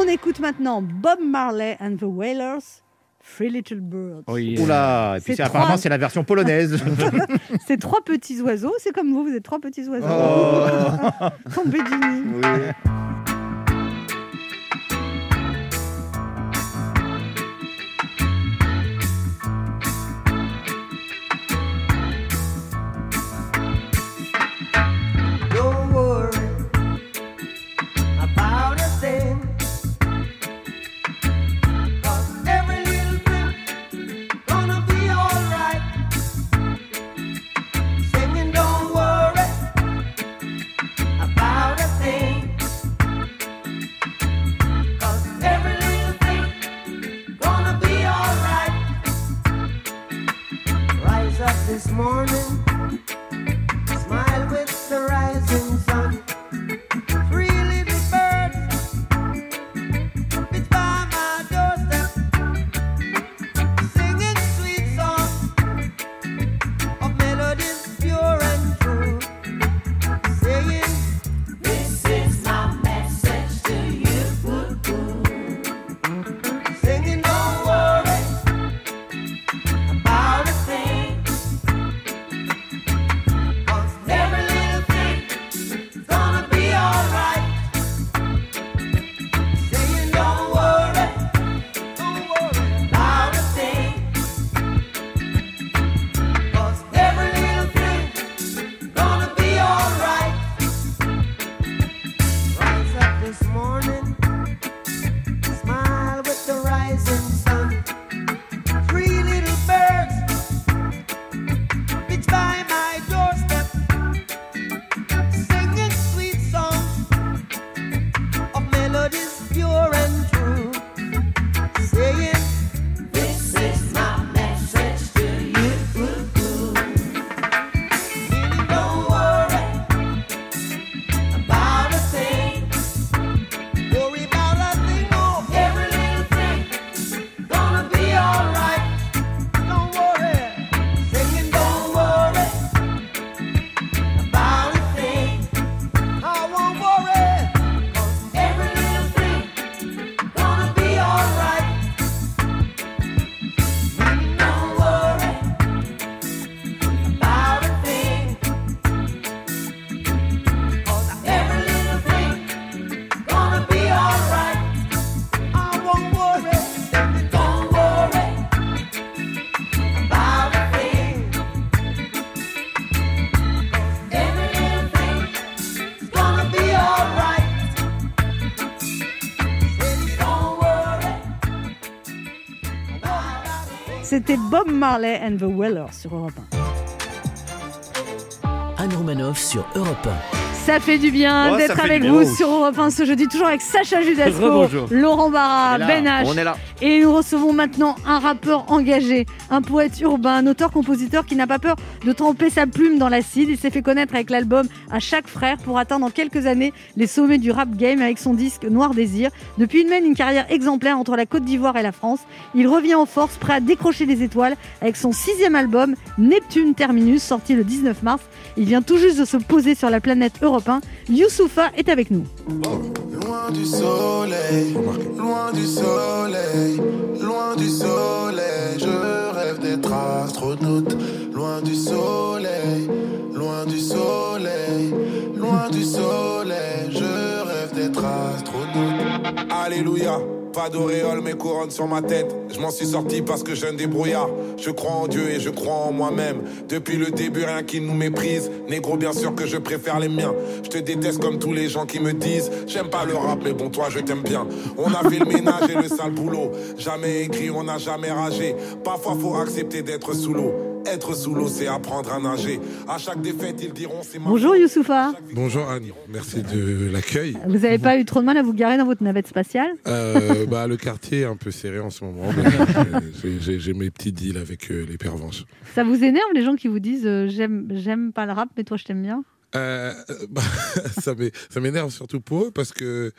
[SPEAKER 3] Écoute maintenant Bob Marley and the Wailers, Three Little Birds.
[SPEAKER 5] Oula, et puis apparemment c'est la version polonaise.
[SPEAKER 3] C'est trois petits oiseaux, c'est comme vous, vous êtes trois petits oiseaux.
[SPEAKER 5] Oh.
[SPEAKER 3] Tombés du nid.
[SPEAKER 11] Don't this morning.
[SPEAKER 3] C'était Bob Marley and the Wailers sur Europe 1.
[SPEAKER 2] Anne Romanoff sur Europe
[SPEAKER 3] Ça fait du bien
[SPEAKER 4] Oh,
[SPEAKER 3] d'être avec vous sur Europe 1 ce jeudi, toujours avec Sacha Judasco. Laurent Barra. Ben H.
[SPEAKER 4] On est là.
[SPEAKER 3] Et nous recevons maintenant un rappeur engagé, un poète urbain, un auteur-compositeur qui n'a pas peur de tremper sa plume dans l'acide. Il s'est fait connaître avec l'album À chaque frère pour atteindre en quelques années les sommets du rap game avec son disque Noir Désir. Depuis, il mène une carrière exemplaire entre la Côte d'Ivoire et la France. Il revient en force, prêt à décrocher les étoiles avec son sixième album Neptune Terminus, sorti le 19 mars. Il vient tout juste de se poser sur la planète Europe 1. Youssoufa est avec nous.
[SPEAKER 12] Loin du soleil, loin du soleil, loin du soleil, je rêve d'être astronaute. Loin du soleil, loin du soleil, loin du soleil, je rêve d'être astronaute.
[SPEAKER 13] Alléluia, pas d'auréole mais couronne sur ma tête. Je m'en suis sorti parce que j'ai un débrouillard. Je crois en Dieu et je crois en moi-même. Depuis le début, rien qui nous méprise. Négro, bien sûr que je préfère les miens. Je te déteste comme tous les gens qui me disent J'aime pas le rap, mais bon, toi, je t'aime bien. On a fait le ménage et le sale boulot. Jamais écrit, on n'a jamais ragé. Parfois, faut accepter d'être sous l'eau. Être sous l'eau, c'est apprendre à nager. À chaque défaite, ils diront c'est
[SPEAKER 3] Bonjour Youssoufa.
[SPEAKER 14] Bonjour Anne, merci de l'accueil.
[SPEAKER 3] Vous n'avez pas eu trop de mal à vous garer dans votre navette spatiale
[SPEAKER 14] Euh, bah, le quartier est un peu serré en ce moment. j'ai- mes petits deals avec euh, les pervenches.
[SPEAKER 3] Ça vous énerve les gens qui vous disent euh, j'aime j'aime pas le rap mais toi je t'aime bien?
[SPEAKER 14] Euh, bah, ça m'é- ça m'énerve surtout pour eux parce que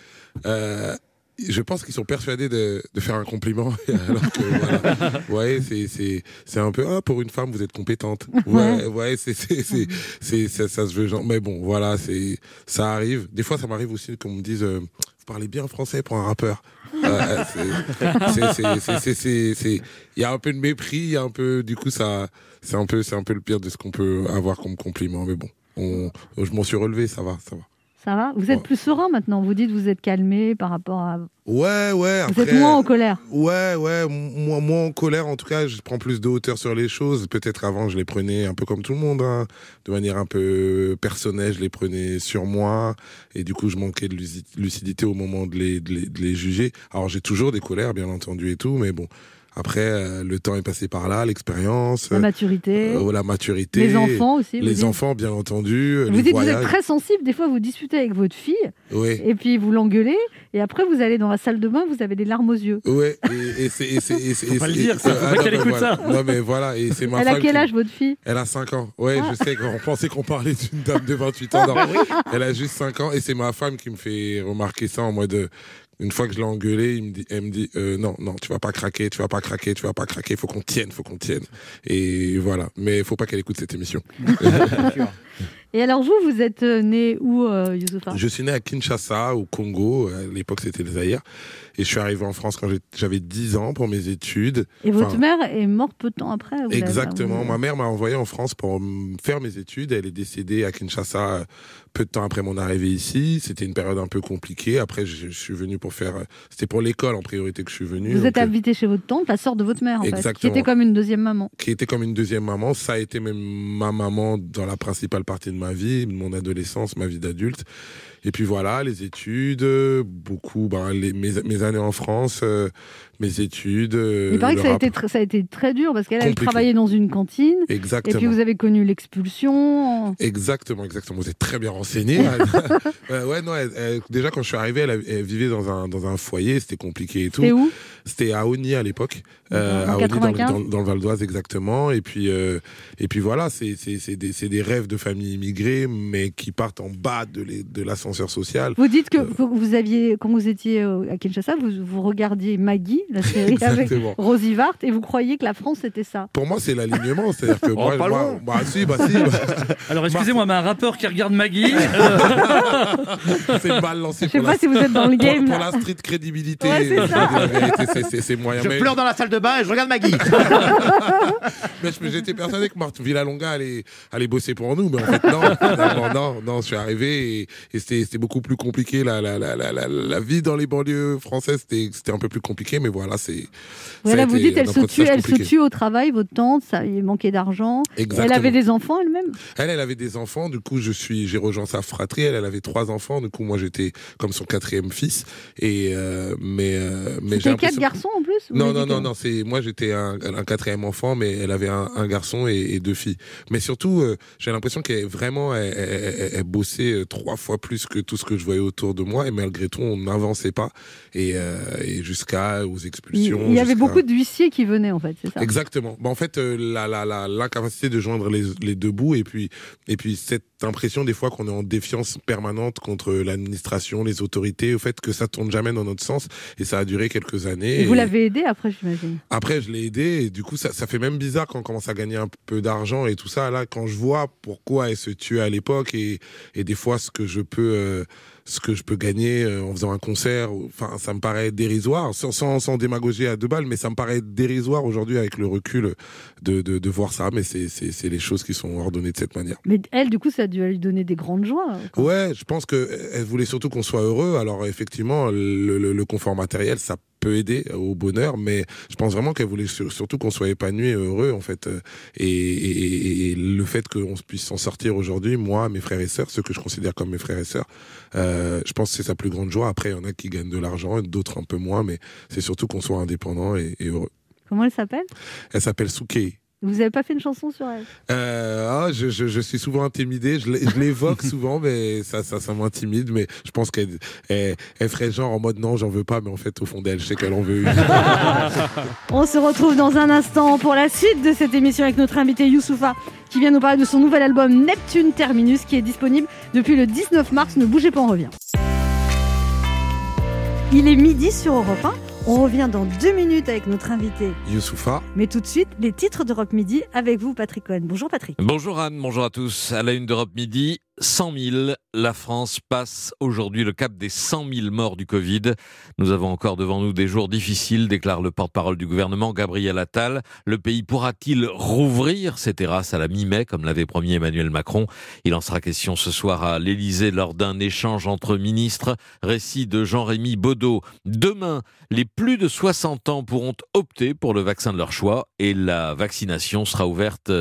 [SPEAKER 14] euh, je pense qu'ils sont persuadés de, de faire un compliment. Alors que, voilà. Ouais, c'est, c'est, c'est un peu, ah, pour une femme, vous êtes compétente. Ouais, ouais, c'est, c'est, c'est, c'est- ça, ça se veut genre. Mais bon, voilà, c'est, ça arrive. Des fois, ça m'arrive aussi qu'on me dise, euh, vous parlez bien français pour un rappeur. Euh, c'est- Il y a un peu de mépris, il y a un peu, du coup, ça, c'est un peu, c'est un peu le pire de ce qu'on peut avoir comme compliment. Mais bon, on, je m'en suis relevé, ça va, ça va.
[SPEAKER 3] Ça va? Vous êtes plus serein maintenant. Vous dites vous êtes calmé par rapport à.
[SPEAKER 14] Ouais, ouais.
[SPEAKER 3] Vous êtes moins en colère.
[SPEAKER 14] Ouais, ouais. Moi, en colère, en tout cas, je prends plus de hauteur sur les choses. Peut-être avant, je les prenais un peu comme tout le monde, hein, de manière un peu personnelle. Je les prenais sur moi. Et du coup, je manquais de luci- lucidité au moment de les, de les, de les juger. Alors, j'ai toujours des colères, bien entendu, et tout. Mais bon, après, euh, le temps est passé par là, l'expérience.
[SPEAKER 3] La
[SPEAKER 14] euh,
[SPEAKER 3] maturité.
[SPEAKER 14] euh, la maturité.
[SPEAKER 3] Les enfants aussi,
[SPEAKER 14] Les
[SPEAKER 3] dites.
[SPEAKER 14] enfants, bien entendu. euh,
[SPEAKER 3] Vous
[SPEAKER 14] les
[SPEAKER 3] dites que vous êtes très sensible. Des fois, vous disputez avec votre fille.
[SPEAKER 14] Oui.
[SPEAKER 3] Et puis vous l'engueulez. Et après, vous allez dans la salle de bain, vous avez des larmes aux yeux.
[SPEAKER 14] Ouais, et, et c'est. et c'est- et c'est-
[SPEAKER 6] Faut
[SPEAKER 14] et
[SPEAKER 6] pas le
[SPEAKER 14] c'est-
[SPEAKER 6] dire, ça,
[SPEAKER 14] et-
[SPEAKER 6] faut
[SPEAKER 14] ah,
[SPEAKER 6] pas
[SPEAKER 14] non,
[SPEAKER 6] qu'elle
[SPEAKER 14] mais
[SPEAKER 6] écoute
[SPEAKER 14] voilà.
[SPEAKER 6] ça.
[SPEAKER 14] Non, mais voilà, et c'est ma
[SPEAKER 3] Elle a quel
[SPEAKER 14] qui-
[SPEAKER 3] âge, votre fille?
[SPEAKER 14] Elle a 5 ans. Ouais,
[SPEAKER 3] Ah.
[SPEAKER 14] je sais qu'on pensait qu'on parlait d'une dame de 28 ans. Non,
[SPEAKER 3] Bah oui.
[SPEAKER 14] Elle a juste 5 ans et c'est ma femme qui me fait remarquer ça en mode. Une fois que je l'ai engueulée, il me dit, elle me dit euh, non, non, tu vas pas craquer, tu vas pas craquer, tu vas pas craquer, faut qu'on tienne, faut qu'on tienne. Et voilà. Mais faut pas qu'elle écoute cette émission.
[SPEAKER 3] Et alors, vous, vous êtes euh, né où, euh,
[SPEAKER 14] Je suis né à Kinshasa, au Congo. À l'époque, c'était le Zaïre. Et je suis arrivé en France quand j'avais 10 ans pour mes études.
[SPEAKER 3] Et votre mère est morte peu de temps après
[SPEAKER 14] Exactement. Ma mère m'a envoyé en France pour faire mes études. Elle est décédée à Kinshasa euh, peu de temps après mon arrivée ici. C'était une période un peu compliquée. Après, je, je suis venu pour faire. euh, C'était pour l'école en priorité que je suis venu.
[SPEAKER 3] Vous êtes
[SPEAKER 14] euh,
[SPEAKER 3] invité chez votre tante, la sœur de votre mère, en fait, qui
[SPEAKER 14] Exactement.
[SPEAKER 3] était comme une deuxième maman.
[SPEAKER 14] qui était comme une deuxième maman. Ça a été même ma maman dans la principale partie de ma vie, mon adolescence, ma vie d'adulte. Et puis voilà, les études, euh, beaucoup, ben, mes, mes années en France, euh, mes études. euh,
[SPEAKER 3] Il paraît que ça a, été tr- ça a été très dur parce qu'elle elle
[SPEAKER 14] Compliqué.
[SPEAKER 3] travaillait dans une cantine.
[SPEAKER 14] Exactement.
[SPEAKER 3] Et puis vous avez connu l'expulsion.
[SPEAKER 14] Exactement, exactement. Vous êtes très bien renseigné. Euh, ouais, non, elle- elle- déjà quand je suis arrivé, elle, elle vivait dans un, dans un foyer, c'était compliqué et tout.
[SPEAKER 3] C'était où?
[SPEAKER 14] C'était à Ogny à l'époque. Euh, à Ogny, dans, le-
[SPEAKER 3] 95?
[SPEAKER 14] dans, dans le Val d'Oise, exactement. Et puis, euh, et puis voilà, c'est des, rêves de famille immigrée, mais qui partent en bas de l'ascenseur social.
[SPEAKER 3] Vous dites que que vous aviez, quand vous étiez euh, à Kinshasa, vous, vous regardiez Maggie, la série avec. Rosie Vart, et vous croyez que la France c'était ça?
[SPEAKER 14] Pour moi, c'est l'alignement. C'est-à-dire que moi,
[SPEAKER 6] pas
[SPEAKER 14] moi- bah si, bah si. bah,
[SPEAKER 6] Alors excusez-moi, mais un rappeur qui regarde Maggie.
[SPEAKER 14] c'est une balle lancée
[SPEAKER 3] Je sais
[SPEAKER 14] pour
[SPEAKER 3] pas
[SPEAKER 14] la,
[SPEAKER 3] si vous êtes dans le
[SPEAKER 14] pour-
[SPEAKER 3] game,
[SPEAKER 14] Pour,
[SPEAKER 3] là.
[SPEAKER 14] la street crédibilité.
[SPEAKER 3] Ouais, c'est
[SPEAKER 14] c'est- c'est- c'est moyen.
[SPEAKER 5] Je
[SPEAKER 14] Mais-
[SPEAKER 5] pleure dans la salle de bain et je regarde Maggie.
[SPEAKER 14] Mais j'étais persuadé que Martin Villalonga allait, allait bosser pour nous, mais en fait, non, non, non, je suis arrivé et, et c'était c'était beaucoup plus compliqué. La, la, la, la, la, la vie dans les banlieues françaises, c'était c'était un peu plus compliqué, mais voilà, c'est.
[SPEAKER 3] Voilà,
[SPEAKER 14] ça a
[SPEAKER 3] vous dites, elle se tue, elle se
[SPEAKER 14] compliqué.
[SPEAKER 3] tue au travail, votre tante, ça, il manquait d'argent. Elle avait des enfants elle-même?
[SPEAKER 14] Elle, elle avait des enfants, du coup, je suis, j'ai rejoint sa fratrie. Elle, elle avait trois enfants, du coup, moi, j'étais comme son quatrième fils. Et euh, mais, euh, mais j'ai
[SPEAKER 3] quatre garçons en plus
[SPEAKER 14] Non, non, non, non. C'est moi, j'étais un, un quatrième enfant, mais elle avait un, un garçon et, et deux filles. Mais surtout, euh, j'ai l'impression qu'elle vraiment, elle, elle- elle- elle bossait trois fois plus que tout ce que je voyais autour de moi. Et malgré tout, on n'avançait pas. Et, et jusqu'à aux expulsions.
[SPEAKER 3] il y avait beaucoup d'huissiers qui venaient en fait, c'est ça?
[SPEAKER 14] Exactement. Bah, en fait, euh, la, la, la, l'incapacité de joindre les, les deux bouts et puis, et puis cette impression des fois qu'on est en défiance permanente contre l'administration, les autorités, au fait que ça tourne jamais dans notre sens et ça a duré quelques années.
[SPEAKER 3] Et vous l'avez aidé après, j'imagine?
[SPEAKER 14] Après, je l'ai aidé et du coup, ça, ça fait même bizarre quand on commence à gagner un peu d'argent et tout ça. Là, quand je vois pourquoi elle se tuait à l'époque et, et des fois ce que je peux, euh, ce que je peux gagner euh, en faisant un concert, enfin, ça me paraît dérisoire, sans, sans, sans démagoger à deux balles, mais ça me paraît dérisoire aujourd'hui avec le recul de, de, de voir ça. Mais c'est, les choses qui sont ordonnées de cette manière.
[SPEAKER 3] Mais elle, du coup, ça dû lui donner des grandes joies.
[SPEAKER 14] Ouais, je pense que elle voulait surtout qu'on soit heureux. Alors effectivement, le, le- le confort matériel, ça peut aider au bonheur, mais je pense vraiment qu'elle voulait sur- surtout qu'on soit épanoui et heureux en fait. Et, et- et- et le fait qu'on puisse s'en sortir aujourd'hui, moi, mes frères et sœurs, ceux que je considère comme mes frères et sœurs, euh, je pense que c'est sa plus grande joie. Après, il y en a qui gagnent de l'argent, d'autres un peu moins, mais c'est surtout qu'on soit indépendant et, et heureux.
[SPEAKER 3] Comment elle s'appelle?
[SPEAKER 14] Elle s'appelle Soukei.
[SPEAKER 3] Vous n'avez pas fait une chanson sur elle?
[SPEAKER 14] Euh, ah, je, je, je suis souvent intimidé, je l'é- je l'évoque souvent, mais ça, ça, ça m'intimide. Mais je pense qu'elle elle, elle ferait genre en mode non, j'en veux pas, mais en fait, au fond d'elle, je sais qu'elle en veut une.
[SPEAKER 3] On se retrouve dans un instant pour la suite de cette émission avec notre invité Youssoufa qui vient nous parler de son nouvel album Neptune Terminus qui est disponible depuis le 19 mars. Ne bougez pas, on revient. Il est midi sur Europe 1. On revient dans deux minutes avec notre invité.
[SPEAKER 14] Youssoufa.
[SPEAKER 3] Mais tout de suite, les titres d'Europe Midi avec vous, Patrick Cohen. Bonjour Patrick.
[SPEAKER 15] Bonjour Anne, bonjour à tous. À la une d'Europe Midi, 100 000. La France passe aujourd'hui le cap des 100 000 morts du Covid. Nous avons encore devant nous des jours difficiles, déclare le porte-parole du gouvernement, Gabriel Attal. Le pays pourra-t-il rouvrir ses terrasses à la mi-mai, comme l'avait promis Emmanuel Macron? Il en sera question ce soir à l'Élysée lors d'un échange entre ministres. Récit de Jean-Rémy Baudot. Demain, les plus de 60 ans pourront opter pour le vaccin de leur choix et la vaccination sera ouverte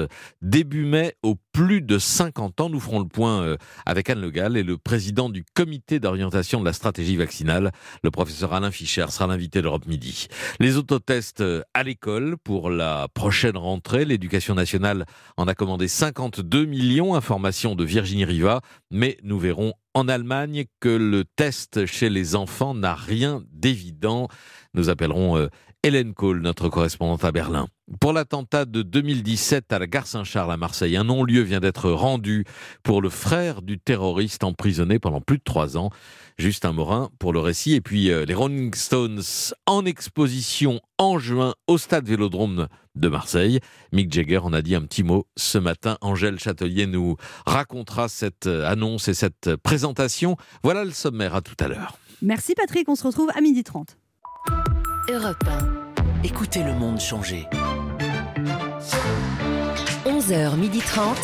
[SPEAKER 15] début mai aux plus de 50 ans. Nous ferons le point euh, avec Anne Le Gall et le président du comité d'orientation de la stratégie vaccinale, le professeur Alain Fischer, sera l'invité d'Europe Midi. Les autotests euh, à l'école pour la prochaine rentrée. L'éducation nationale en a commandé 52 millions, information de Virginie Riva, mais nous verrons en Allemagne que le test chez les enfants n'a rien d'évident. Nous appellerons euh, Hélène Kohl, notre correspondante à Berlin. Pour l'attentat de 2017 à la gare Saint-Charles à Marseille, un non-lieu vient d'être rendu pour le frère du terroriste emprisonné pendant plus de trois ans. Justin Morin pour le récit. Et puis euh, les Rolling Stones en exposition en juin au stade Vélodrome de Marseille. Mick Jagger en a dit un petit mot ce matin. Angèle Châtelier nous racontera cette euh, annonce et cette présentation. Voilà le sommaire. À tout à l'heure.
[SPEAKER 3] Merci Patrick, on se retrouve à midi 30.
[SPEAKER 2] Europe 1. Écoutez le monde changer. 11h30.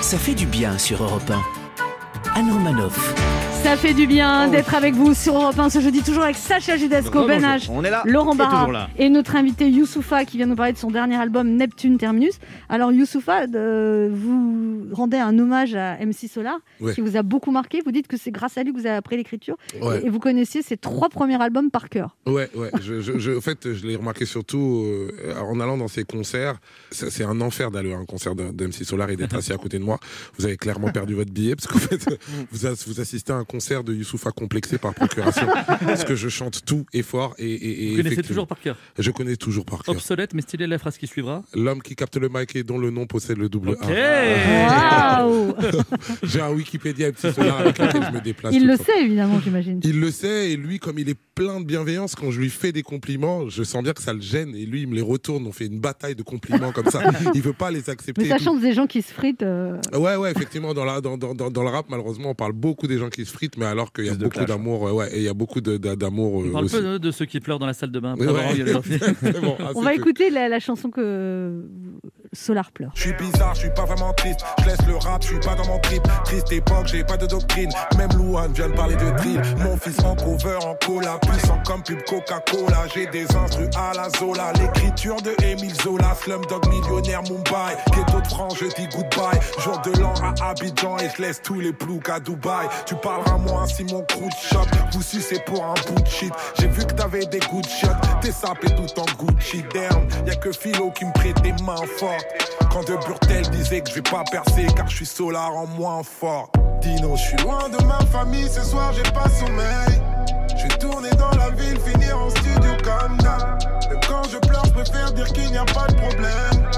[SPEAKER 2] Ça fait du bien sur Europe 1. Anne Romanoff.
[SPEAKER 3] Ça fait du bien d'être avec vous sur Europe 1 ce jeudi, toujours avec Sacha Judasco. Ben H,
[SPEAKER 4] On est là.
[SPEAKER 3] Laurent Barra et notre invité Youssoufa qui vient nous parler de son dernier album Neptune Terminus. Alors Youssoufa, euh, vous rendez un hommage à MC Solar
[SPEAKER 14] Ouais.
[SPEAKER 3] qui vous a beaucoup marqué. Vous dites que c'est grâce à lui que vous avez appris l'écriture
[SPEAKER 14] Ouais.
[SPEAKER 3] et, et vous connaissiez ses trois premiers albums par cœur.
[SPEAKER 14] Ouais, ouais. Je, je, je- en fait, je l'ai remarqué surtout euh, en allant dans ses concerts. C'est un enfer d'aller à un concert de- d'MC Solar et d'être assis à côté de moi. Vous avez clairement perdu votre billet parce qu'en fait, vous, as- vous assistez à un concert de Youssoufa complexé par procuration. parce que je chante tout et fort. Et, et, et
[SPEAKER 6] Vous connaissez
[SPEAKER 14] effectivement-
[SPEAKER 6] toujours par cœur.
[SPEAKER 14] Je connais toujours par cœur.
[SPEAKER 6] Obsolète, mais stylé la phrase qui suivra.
[SPEAKER 14] L'homme qui capte le mic et dont le nom possède le double
[SPEAKER 6] Ok.
[SPEAKER 14] A.
[SPEAKER 3] Waouh
[SPEAKER 14] J'ai un Wikipédia MC Solar avec lequel je me déplace.
[SPEAKER 3] Il le
[SPEAKER 14] temps.
[SPEAKER 3] sait évidemment, j'imagine.
[SPEAKER 14] Il le sait, et lui, comme il est plein de bienveillance, quand je lui fais des compliments, je sens bien que ça le gêne, et lui, il me les retourne. On fait une bataille de compliments comme ça. Il veut pas les accepter.
[SPEAKER 3] Mais
[SPEAKER 14] et
[SPEAKER 3] sachant que des gens qui se fritent. euh,
[SPEAKER 14] Ouais, ouais, effectivement, dans, la, dans, dans, dans, dans le rap, malheureusement, on parle beaucoup des gens qui se fritent, mais alors qu'il y a beaucoup d'amour, euh, ouais, et il y a beaucoup d'amour
[SPEAKER 6] On
[SPEAKER 14] euh,
[SPEAKER 6] parle
[SPEAKER 14] aussi.
[SPEAKER 6] peu de, de ceux qui pleurent dans la salle de bain.
[SPEAKER 14] exactement,
[SPEAKER 3] On va écouter la, la chanson que Solar pleure.
[SPEAKER 13] Je suis bizarre, je suis pas vraiment triste. Je laisse le rap, je suis pas dans mon trip. Triste époque, j'ai pas de doctrine. Même Louane vient de parler de drill. Mon fils en cover, en cola, puissant comme pub Coca-Cola. J'ai des instrus à la Zola. L'écriture de Émile Zola, Slumdog millionnaire Mumbai. Ghetto de France, je dis goodbye. Jour de l'an à Abidjan et je laisse tous les ploucs à Dubaï. Tu parleras moins si mon crew de shop. Vous sucez pour un bout de shit. J'ai vu que t'avais des good shots. T'es sapé tout en Gucci down. Y'a que Philo qui me prête des mains fortes. Quand de Burtel disait que je vais pas percer car je suis solar en moins fort. Dino, je suis loin de ma famille, ce soir j'ai pas sommeil. Je vais tourner dans la ville, finir en studio comme d'hab. Quand je pleure, je préfère dire qu'il n'y a pas de problème.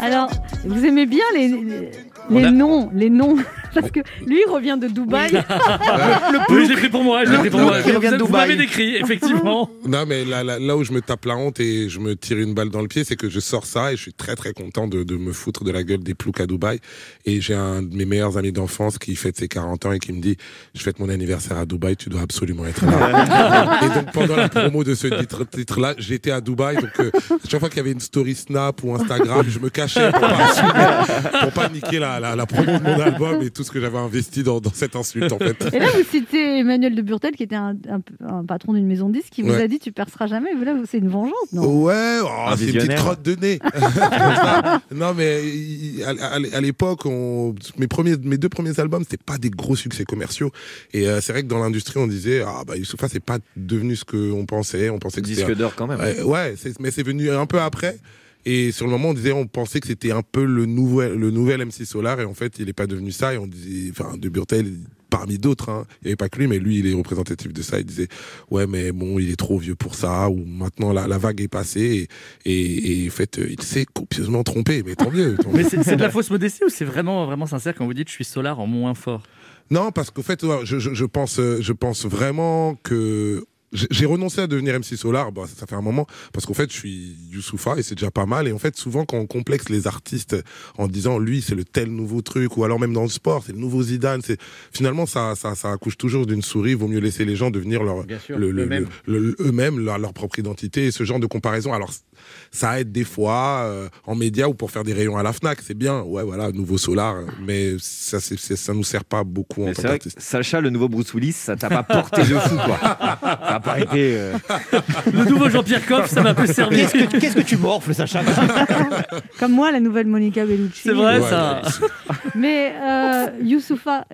[SPEAKER 3] Alors, vous aimez bien les, les,
[SPEAKER 14] a-
[SPEAKER 3] noms, les noms, parce que lui il revient de Dubaï.
[SPEAKER 6] Oui, je l'ai pris pour moi. Je l'ai pris pour moi.
[SPEAKER 14] Le plouc
[SPEAKER 6] Vous,
[SPEAKER 14] vient de
[SPEAKER 6] vous
[SPEAKER 14] Dubaï.
[SPEAKER 6] m'avez décrit, effectivement.
[SPEAKER 14] Non, mais là, là, là où je me tape la honte et je me tire une balle dans le pied, c'est que je sors ça et je suis très très content de, de me foutre de la gueule des ploucs à Dubaï. Et j'ai un de mes meilleurs amis d'enfance qui fête ses 40 ans et qui me dit Je fête mon anniversaire à Dubaï, tu dois absolument être là. et donc pendant la promo de ce titre- titre-là, j'étais à Dubaï. Donc euh, chaque fois qu'il y avait une story Snap ou Instagram, je me cachais pour pas, assumer, pour pas niquer la, la, la promo de mon album et tout ce que j'avais investi dans, dans cette insulte en fait.
[SPEAKER 3] Et là, vous citez Emmanuel de Burtel, qui était un, un- un patron d'une maison de disques, qui vous
[SPEAKER 14] Ouais.
[SPEAKER 3] a dit Tu perceras jamais. Mais Là, c'est une vengeance, non?
[SPEAKER 14] Ouais, oh,
[SPEAKER 4] Un
[SPEAKER 14] c'est une petite crotte de nez. Non, mais à, à- à l'époque, on- mes, premiers, mes deux premiers albums, c'était pas des gros succès commerciaux. Et euh, c'est vrai que dans l'industrie, on disait, ah bah Youssoufa, c'est pas devenu ce qu'on pensait. On pensait que
[SPEAKER 4] Disque d'or quand même.
[SPEAKER 14] Ouais, ouais, c'est- mais c'est venu un peu après. Et sur le moment, on disait, on pensait que c'était un peu le nouvel, le nouvel MC Solar, et en fait, il est pas devenu ça. Et on disait, enfin, de Burtel, parmi d'autres, hein, il y avait pas que lui, mais lui, il est représentatif de ça. Il disait, ouais, mais bon, il est trop vieux pour ça, ou maintenant la, la vague est passée, et, et, et en fait, euh, il s'est copieusement trompé. Mais tant mieux. tant
[SPEAKER 6] Mais
[SPEAKER 14] mieux.
[SPEAKER 6] c'est c'est de la fausse modestie ou c'est vraiment, vraiment sincère quand vous dites je suis solar en moins fort?
[SPEAKER 14] Non, parce qu'au fait, ouais, je, je, je pense, euh, je pense vraiment que j'ai renoncé à devenir MC Solar, bah, ça, fait un moment, parce qu'en fait, je suis Youssoufa et c'est déjà pas mal. Et en fait, souvent, quand on complexe les artistes en disant lui, c'est le tel nouveau truc, ou alors même dans le sport, c'est le nouveau Zidane, c'est finalement, ça, ça, ça accouche toujours d'une souris. Vaut mieux laisser les gens devenir leur,
[SPEAKER 5] Bien sûr,
[SPEAKER 14] le- le-
[SPEAKER 5] eux-mêmes.
[SPEAKER 14] le- le- eux-mêmes, leur, leur propre identité et ce genre de comparaison. Alors, ça aide des fois euh, en média ou pour faire des rayons à la Fnac, c'est bien. Ouais, voilà, nouveau Solar, mais ça, c'est, ça nous sert pas beaucoup en
[SPEAKER 4] Mais
[SPEAKER 14] tant
[SPEAKER 4] que
[SPEAKER 14] qu'artiste.
[SPEAKER 4] Sacha, le nouveau Bruce Willis, ça t'a pas porté de fou, quoi. Ça a pas été. euh,
[SPEAKER 6] Le nouveau Jean-Pierre Coff, ça m'a peu servi.
[SPEAKER 5] Qu'est-ce que, qu'est-ce que tu morfles, Sacha?
[SPEAKER 3] Comme moi, la nouvelle Monica Bellucci.
[SPEAKER 6] C'est vrai,
[SPEAKER 14] Ouais,
[SPEAKER 6] ça.
[SPEAKER 3] Mais euh, Youssoufa,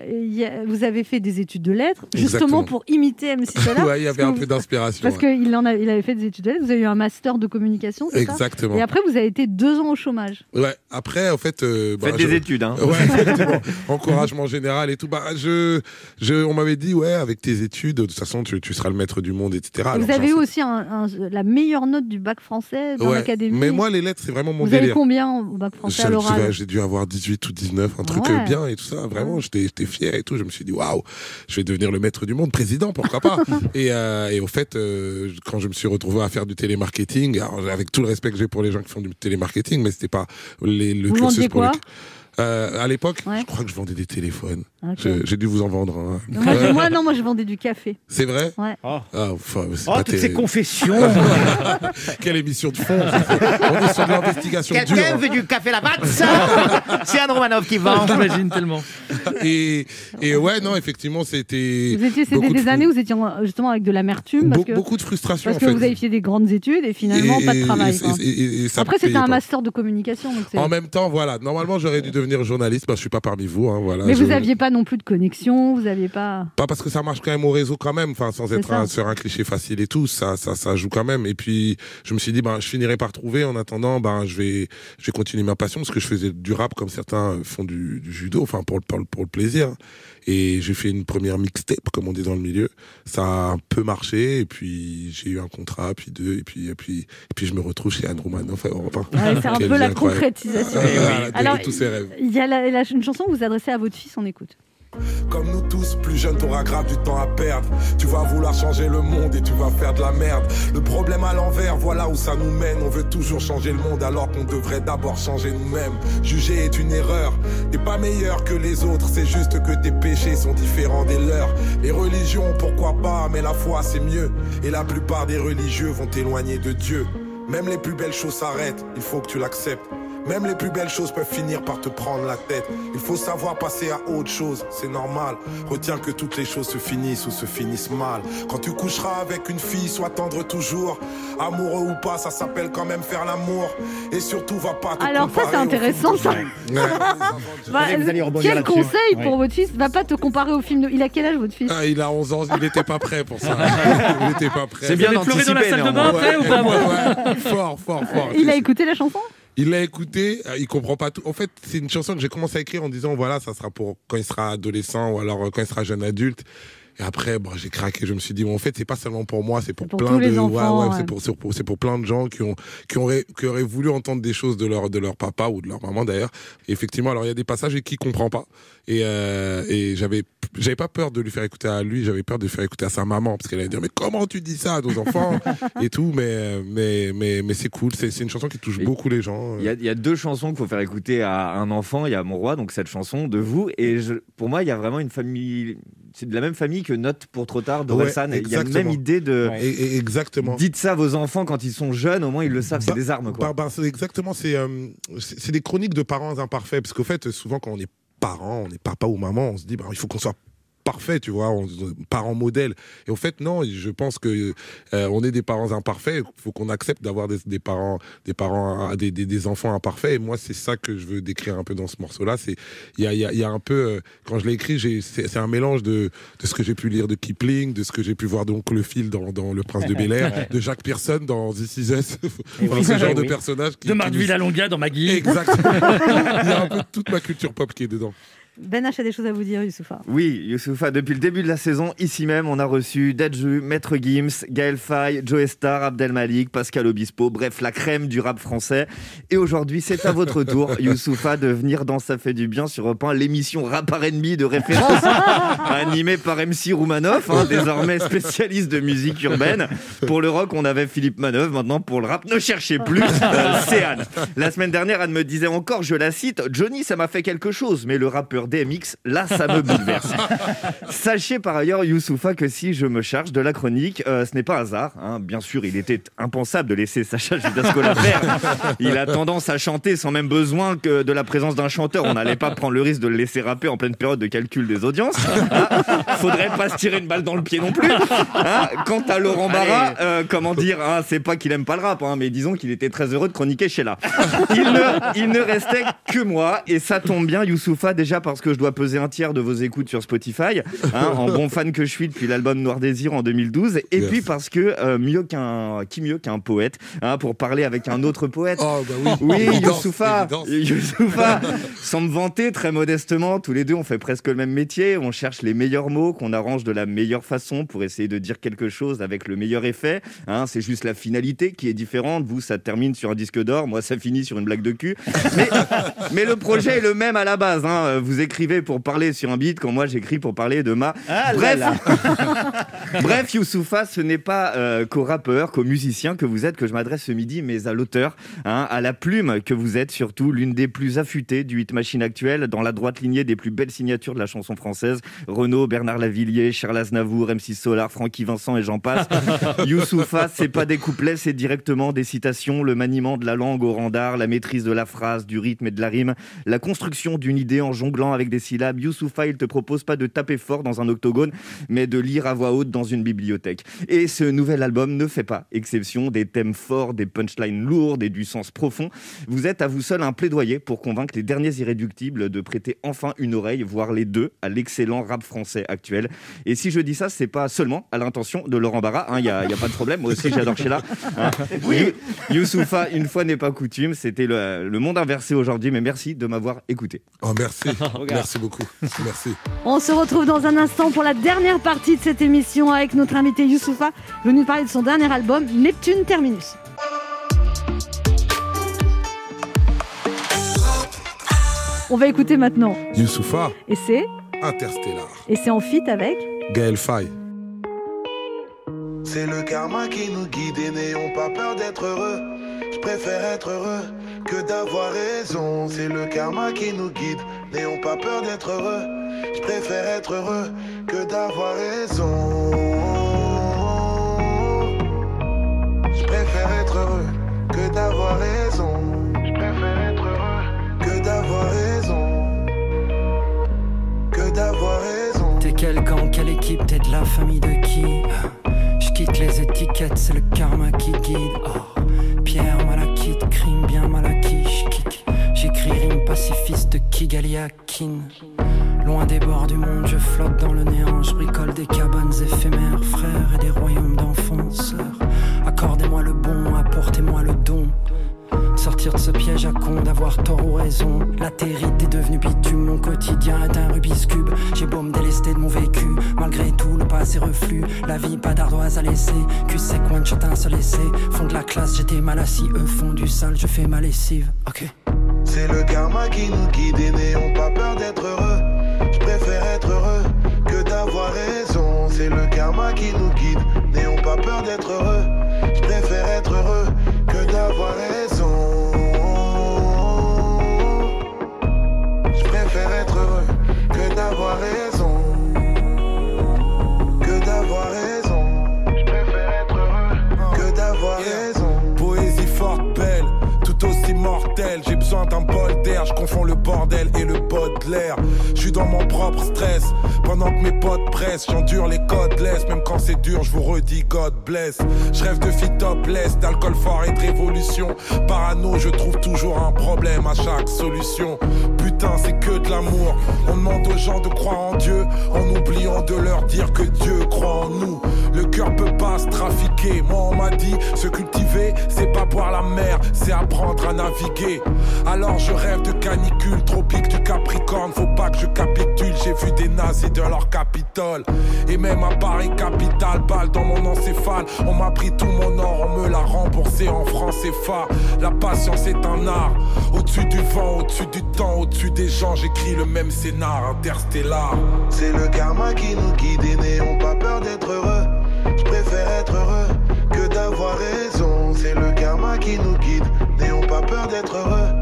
[SPEAKER 3] vous avez fait des études de lettres, justement
[SPEAKER 14] Exactement.
[SPEAKER 3] pour imiter MC Solar.
[SPEAKER 14] Ouais, il y avait un peu d'inspiration.
[SPEAKER 3] Parce
[SPEAKER 14] ouais.
[SPEAKER 3] qu'il en a, il avait fait des études de lettres, vous avez eu un master de communication, c'est ça
[SPEAKER 14] Exactement.
[SPEAKER 3] Et après, vous avez été deux ans au chômage.
[SPEAKER 14] Ouais, après, en fait. euh, bah,
[SPEAKER 4] Faites des études, hein.
[SPEAKER 14] Ouais, effectivement. Encouragement général et tout. Bah, je, je, on m'avait dit, ouais, avec tes études, de toute façon, tu, tu seras le maître du monde, etc.
[SPEAKER 3] Et
[SPEAKER 14] Alors,
[SPEAKER 3] vous avez eu aussi un- un- la meilleure note du bac français dans
[SPEAKER 14] Ouais.
[SPEAKER 3] l'académie.
[SPEAKER 14] Mais moi, les lettres, c'est vraiment mon
[SPEAKER 3] vous avez
[SPEAKER 14] délire.
[SPEAKER 3] combien au bac français à l'oral
[SPEAKER 14] j'ai- dû avoir 18 ou 19, un truc
[SPEAKER 3] Ouais.
[SPEAKER 14] euh, bien et tout ça. Vraiment, j'étais fier et tout. Je me suis dit, waouh, je vais devenir le maître du monde, président, pourquoi pas. et, euh, et au fait, euh, quand je me suis retrouvé à faire du télémarketing, alors, avec tout le respect que j'ai pour les gens qui font du télémarketing, mais c'était pas les, le
[SPEAKER 3] Vous
[SPEAKER 14] cursus pour
[SPEAKER 3] quoi?
[SPEAKER 14] Euh, à l'époque,
[SPEAKER 3] Ouais.
[SPEAKER 14] je crois que je vendais des téléphones. J'ai dû vous en vendre un.
[SPEAKER 3] moi, non, moi, je vendais du café.
[SPEAKER 14] C'est vrai?
[SPEAKER 3] Ouais.
[SPEAKER 14] Ah, enfin, c'est
[SPEAKER 5] Oh,
[SPEAKER 14] pas
[SPEAKER 5] toutes ces confessions
[SPEAKER 14] Quelle émission de fond On est sur de l'investigation dure.
[SPEAKER 5] Quelqu'un veut du café Lavazza C'est Anne Romanov qui vend.
[SPEAKER 6] J'imagine tellement.
[SPEAKER 14] Et, et ouais, non, effectivement, c'était.
[SPEAKER 3] Vous étiez, c'était des années où vous étiez en- justement avec de l'amertume. Parce
[SPEAKER 14] Be-
[SPEAKER 3] que,
[SPEAKER 14] beaucoup de frustration,
[SPEAKER 3] Parce
[SPEAKER 14] en
[SPEAKER 3] que
[SPEAKER 14] fait.
[SPEAKER 3] vous avez fait des grandes études et finalement
[SPEAKER 14] Et-
[SPEAKER 3] pas de travail.
[SPEAKER 14] et-
[SPEAKER 3] quoi.
[SPEAKER 14] et- et- et ça
[SPEAKER 3] Après, c'était un master de communication. donc c'est-
[SPEAKER 14] En même temps, voilà. Normalement, j'aurais dû devenir journaliste. Bah, je suis pas parmi vous. Hein, voilà.
[SPEAKER 3] Mais
[SPEAKER 14] Je-
[SPEAKER 3] vous aviez pas non plus de connexion, vous aviez pas.
[SPEAKER 14] Pas parce que ça marche quand même au réseau quand même, enfin sans être un, sur un cliché facile et tout, ça, ça, ça joue quand même. Et puis je me suis dit, ben je finirai par trouver. En attendant, ben je vais, je vais continuer ma passion parce que je faisais du rap comme certains font du, du judo, enfin pour le, pour pour le plaisir. Et j'ai fait une première mixtape comme on dit dans le milieu. Ça a un peu marché et puis j'ai eu un contrat, puis deux, et puis et puis et puis je me retrouve chez 1.
[SPEAKER 3] Ouais, c'est un peu la
[SPEAKER 14] incroyable.
[SPEAKER 3] concrétisation.
[SPEAKER 14] De-
[SPEAKER 3] Alors,
[SPEAKER 14] de tous ses rêves.
[SPEAKER 3] Il y a la- une chanson que vous adressez à votre fils, on écoute.
[SPEAKER 13] Comme nous tous, plus jeune, t'auras grave du temps à perdre. Tu vas vouloir changer le monde et tu vas faire de la merde. Le problème à l'envers, voilà où ça nous mène. On veut toujours changer le monde alors qu'on devrait d'abord changer nous-mêmes. Juger est une erreur. T'es pas meilleur que les autres, c'est juste que tes péchés sont différents des leurs. Les religions, pourquoi pas, mais la foi c'est mieux. Et la plupart des religieux vont t'éloigner de Dieu. Même les plus belles choses s'arrêtent, il faut que tu l'acceptes. Même les plus belles choses peuvent finir par te prendre la tête. Il faut savoir passer à autre chose, c'est normal. Retiens que toutes les choses se finissent ou se finissent mal. Quand tu coucheras avec une fille, sois tendre toujours. Amoureux ou pas, ça s'appelle quand même faire l'amour. Et surtout, va pas te
[SPEAKER 3] Alors ça,
[SPEAKER 13] comparer
[SPEAKER 3] c'est
[SPEAKER 13] au
[SPEAKER 3] intéressant, ça. Bah, quel conseil
[SPEAKER 14] Ouais.
[SPEAKER 3] pour votre fils Va pas te comparer au film. De... Il a quel âge votre fils
[SPEAKER 14] Ah, il a 11 ans, il n'était pas prêt pour ça. Il n'était pas prêt.
[SPEAKER 3] C'est bien pleuré dans la salle de bain après ou pas, moi
[SPEAKER 14] Ouais, Fort, fort, fort.
[SPEAKER 3] Il a écouté la chanson
[SPEAKER 14] Il l'a écouté, euh, il comprend pas tout. En fait, c'est une chanson que j'ai commencé à écrire en disant voilà, ça sera pour quand il sera adolescent ou alors euh, quand il sera jeune adulte. Et après, bon, j'ai craqué. Je me suis dit, bon, en fait, c'est pas seulement pour moi, c'est pour,
[SPEAKER 3] pour
[SPEAKER 14] plein de,
[SPEAKER 3] enfants,
[SPEAKER 14] ouais, ouais,
[SPEAKER 3] ouais.
[SPEAKER 14] c'est pour, c'est pour, pour plein de gens qui ont, qui auraient, qui auraient voulu entendre des choses de leur, de leur papa ou de leur maman d'ailleurs. Effectivement, alors il y a des passages et qui comprend pas. Et, euh, et j'avais, j'avais pas peur de lui faire écouter à lui, j'avais peur de lui faire écouter à sa maman parce qu'elle allait dire, mais comment tu dis ça à nos enfants et tout. Mais, euh, mais, mais, mais c'est cool. C'est, c'est une chanson qui touche beaucoup les gens.
[SPEAKER 4] Il y, y a deux chansons qu'il faut faire écouter à un enfant. Il y a Mon Roi, donc cette chanson de vous. Et je- pour moi, il y a vraiment une famille. C'est de la même famille que Note pour trop tard de
[SPEAKER 14] Ouais,
[SPEAKER 4] Il y a la même idée de.
[SPEAKER 14] Et- et- exactement.
[SPEAKER 4] Dites ça à vos enfants quand ils sont jeunes, au moins ils le savent, c'est des armes. Quoi.
[SPEAKER 14] Bah, bah, exactement, c'est euh, c'est des chroniques de parents imparfaits. Parce qu'au fait, souvent, quand on est parent, on est papa ou maman, on se dit, bah, il faut qu'on soit parfait, tu vois, on, parent modèle. Et au fait, non, je pense que euh, on est des parents imparfaits. Il faut qu'on accepte d'avoir des, des parents, des parents, des, des, des enfants imparfaits. Et moi, c'est ça que je veux décrire un peu dans ce morceau-là. C'est il y a, il y, a, il y a un peu, euh, quand je l'ai écrit, c'est un mélange de, de ce que j'ai pu lire de Kipling, de ce que j'ai pu voir donc le fil dans, dans Le Prince de Bel Air, de Jacques Pearson dans This Is Us.
[SPEAKER 6] Oui.
[SPEAKER 14] ce genre de personnage qui,
[SPEAKER 6] De Marc
[SPEAKER 14] nous-
[SPEAKER 6] Villalonga dans Maggie.
[SPEAKER 14] Exactement. Il y a un peu toute ma culture pop qui est dedans.
[SPEAKER 3] Ben H a des choses à vous dire, Youssoufa.
[SPEAKER 4] Oui, Youssoufa, depuis le début de la saison, ici même, on a reçu Dadju, Maître Gims, Gaël Faye, Joe Star, Abdel Malik, Pascal Obispo, bref, la crème du rap français. Et aujourd'hui, c'est à votre tour, Youssoufa, de venir dans Ça fait du bien sur Europe 1, l'émission Rap R&B de référence, animée par MC Roumanoff, hein, désormais spécialiste de musique urbaine. Pour le rock, on avait Philippe Manœuvre, maintenant pour le rap, ne cherchez plus, euh, c'est Anne. La semaine dernière, Anne me disait encore, je la cite, Johnny, ça m'a fait quelque chose, mais le rappeur DMX, là, ça me bouleverse. Sachez par ailleurs, Youssoufa, que si je me charge de la chronique, euh, ce n'est pas hasard. hein. Bien sûr, il était impensable de laisser Sacha Judasco la faire. Il a tendance à chanter sans même besoin que de la présence d'un chanteur. On n'allait pas prendre le risque de le laisser rapper en pleine période de calcul des audiences. Hein. Faudrait pas se tirer une balle dans le pied non plus. Hein. Quant à Laurent Barra, euh, comment dire, hein, c'est pas qu'il aime pas le rap, mais disons qu'il était très heureux de chroniquer chez là. Il ne, il ne restait que moi, et ça tombe bien, Youssoufa, déjà parce que je dois peser un tiers de vos écoutes sur Spotify, hein, en bon fan que je suis depuis l'album Noir Désir en 2012, et
[SPEAKER 14] Yes.
[SPEAKER 4] puis parce que euh, mieux qu'un, qui mieux qu'un poète, hein, pour parler avec un autre poète.
[SPEAKER 14] Oh, bah oui.
[SPEAKER 4] Oui, Youssoufa, sans me vanter très modestement, tous les deux on fait presque le même métier, on cherche les meilleurs mots qu'on arrange de la meilleure façon pour essayer de dire quelque chose avec le meilleur effet. hein. c'est juste la finalité qui est différente. Vous, ça termine sur un disque d'or, moi ça finit sur une blague de cul. Mais, mais le projet est le même à la base. hein. Vous écrivez pour parler sur un beat quand moi j'écris pour parler de ma.
[SPEAKER 5] Ah là
[SPEAKER 4] Bref,
[SPEAKER 5] là.
[SPEAKER 4] Bref, Youssoufa, ce n'est pas euh, qu'aux rappeurs, qu'aux musiciens que vous êtes que je m'adresse ce midi, mais à l'auteur, hein, à la plume que vous êtes surtout, l'une des plus affûtées du hit machine actuel, dans la droite lignée des plus belles signatures de la chanson française. Renaud, Bernard Lavillier, Charles Aznavour, MC Solar, Francky Vincent et j'en passe. Youssoufa, c'est pas des couplets, c'est directement des citations, le maniement de la langue au rang d'art, la maîtrise de la phrase, du rythme et de la rime, la construction d'une idée en jonglant avec des syllabes. Youssoufa, il te propose pas de taper fort dans un octogone, mais de lire à voix haute dans une bibliothèque. Et ce nouvel album ne fait pas exception des thèmes forts, des punchlines lourdes et du sens profond. Vous êtes à vous seul un plaidoyer pour convaincre les derniers irréductibles de prêter enfin une oreille, voire les deux, à l'excellent rap français actuel. Et si je dis ça, c'est pas seulement à l'intention de Laurent Barra, il n'y a, y a pas de problème, moi aussi j'adore Sheila. Hein. You- Youssoufa, une fois n'est pas coutume, c'était le, le monde inversé aujourd'hui, mais merci de m'avoir écouté.
[SPEAKER 14] Oh, merci. merci beaucoup. Merci.
[SPEAKER 3] On se retrouve dans un instant pour la dernière partie de cette émission avec notre invité Youssoufa, venu parler de son dernier album, Neptune Terminus. On va écouter maintenant.
[SPEAKER 14] Youssoufa,
[SPEAKER 3] Et c'est?
[SPEAKER 14] Interstellar.
[SPEAKER 3] et c'est en fit avec?
[SPEAKER 14] Gaël Faye.
[SPEAKER 12] C'est le karma qui nous guide et n'ayons pas peur d'être heureux. Je préfère être heureux que d'avoir raison. C'est le karma qui nous guide, n'ayons pas peur d'être heureux. Je préfère être heureux que d'avoir raison. Je préfère être heureux que d'avoir raison. Je préfère être heureux que d'avoir raison. Que d'avoir raison.
[SPEAKER 16] T'es quel gang, quelle équipe, t'es de la famille de qui? Je quitte les étiquettes, c'est le karma qui guide. Oh, Pierre Malakite, crime bien mal acquis, j'kick. J'écris rime pacifiste Loin des bords du monde, je flotte dans le néant, je bricole des cabanes éphémères, frères, et des royaumes d'enfants, sœurs. Accordez-moi le bon, apportez-moi le don. De Sortir de ce piège à con, d'avoir tort ou raison. Latérite est devenue bitume, mon quotidien est un Rubik's Cube. J'ai beau me délester de mon vécu, malgré tout le passé reflue. La vie, pas d'ardoise à laisser, cul sec, one shot, un seul essai. Fond de la classe, j'étais mal assis, eux font du sale, je fais ma lessive. Ok.
[SPEAKER 12] C'est le karma qui nous guide et n'ayons pas peur d'être heureux. Je préfère être heureux que d'avoir raison. C'est le karma qui nous guide, n'ayons pas peur d'être heureux. Je préfère être heureux que d'avoir raison.
[SPEAKER 13] Besoin d'un bol d'air, je confonds le bordel et le pot de l'air. Je suis dans mon propre stress, pendant que mes potes pressent. J'endure les codes laisse, même quand c'est dur, je vous redis God bless. Je rêve de fit topless, d'alcool fort et de révolution. Parano, je trouve toujours un problème à chaque solution. C'est que de l'amour. On demande aux gens de croire en Dieu, en oubliant de leur dire que Dieu croit en nous. Le cœur peut pas se trafiquer. Moi, on m'a dit, se cultiver, c'est pas boire la mer, c'est apprendre à naviguer. Alors je rêve de canicule, tropique du Capricorne. Faut pas que je capitule, j'ai vu des nazis de leur capitole. Et même à Paris, capitale, balle dans mon encéphale. On m'a pris tout mon or, on me l'a remboursé en francs CFA. La patience est un art. Au-dessus du vent, au-dessus du temps, au-dessus des gens, j'écris le même scénar interstellar.
[SPEAKER 12] C'est le karma qui nous guide et n'ayons pas peur d'être heureux. Je préfère être heureux que d'avoir raison. C'est le karma qui nous guide, n'ayons pas peur d'être heureux.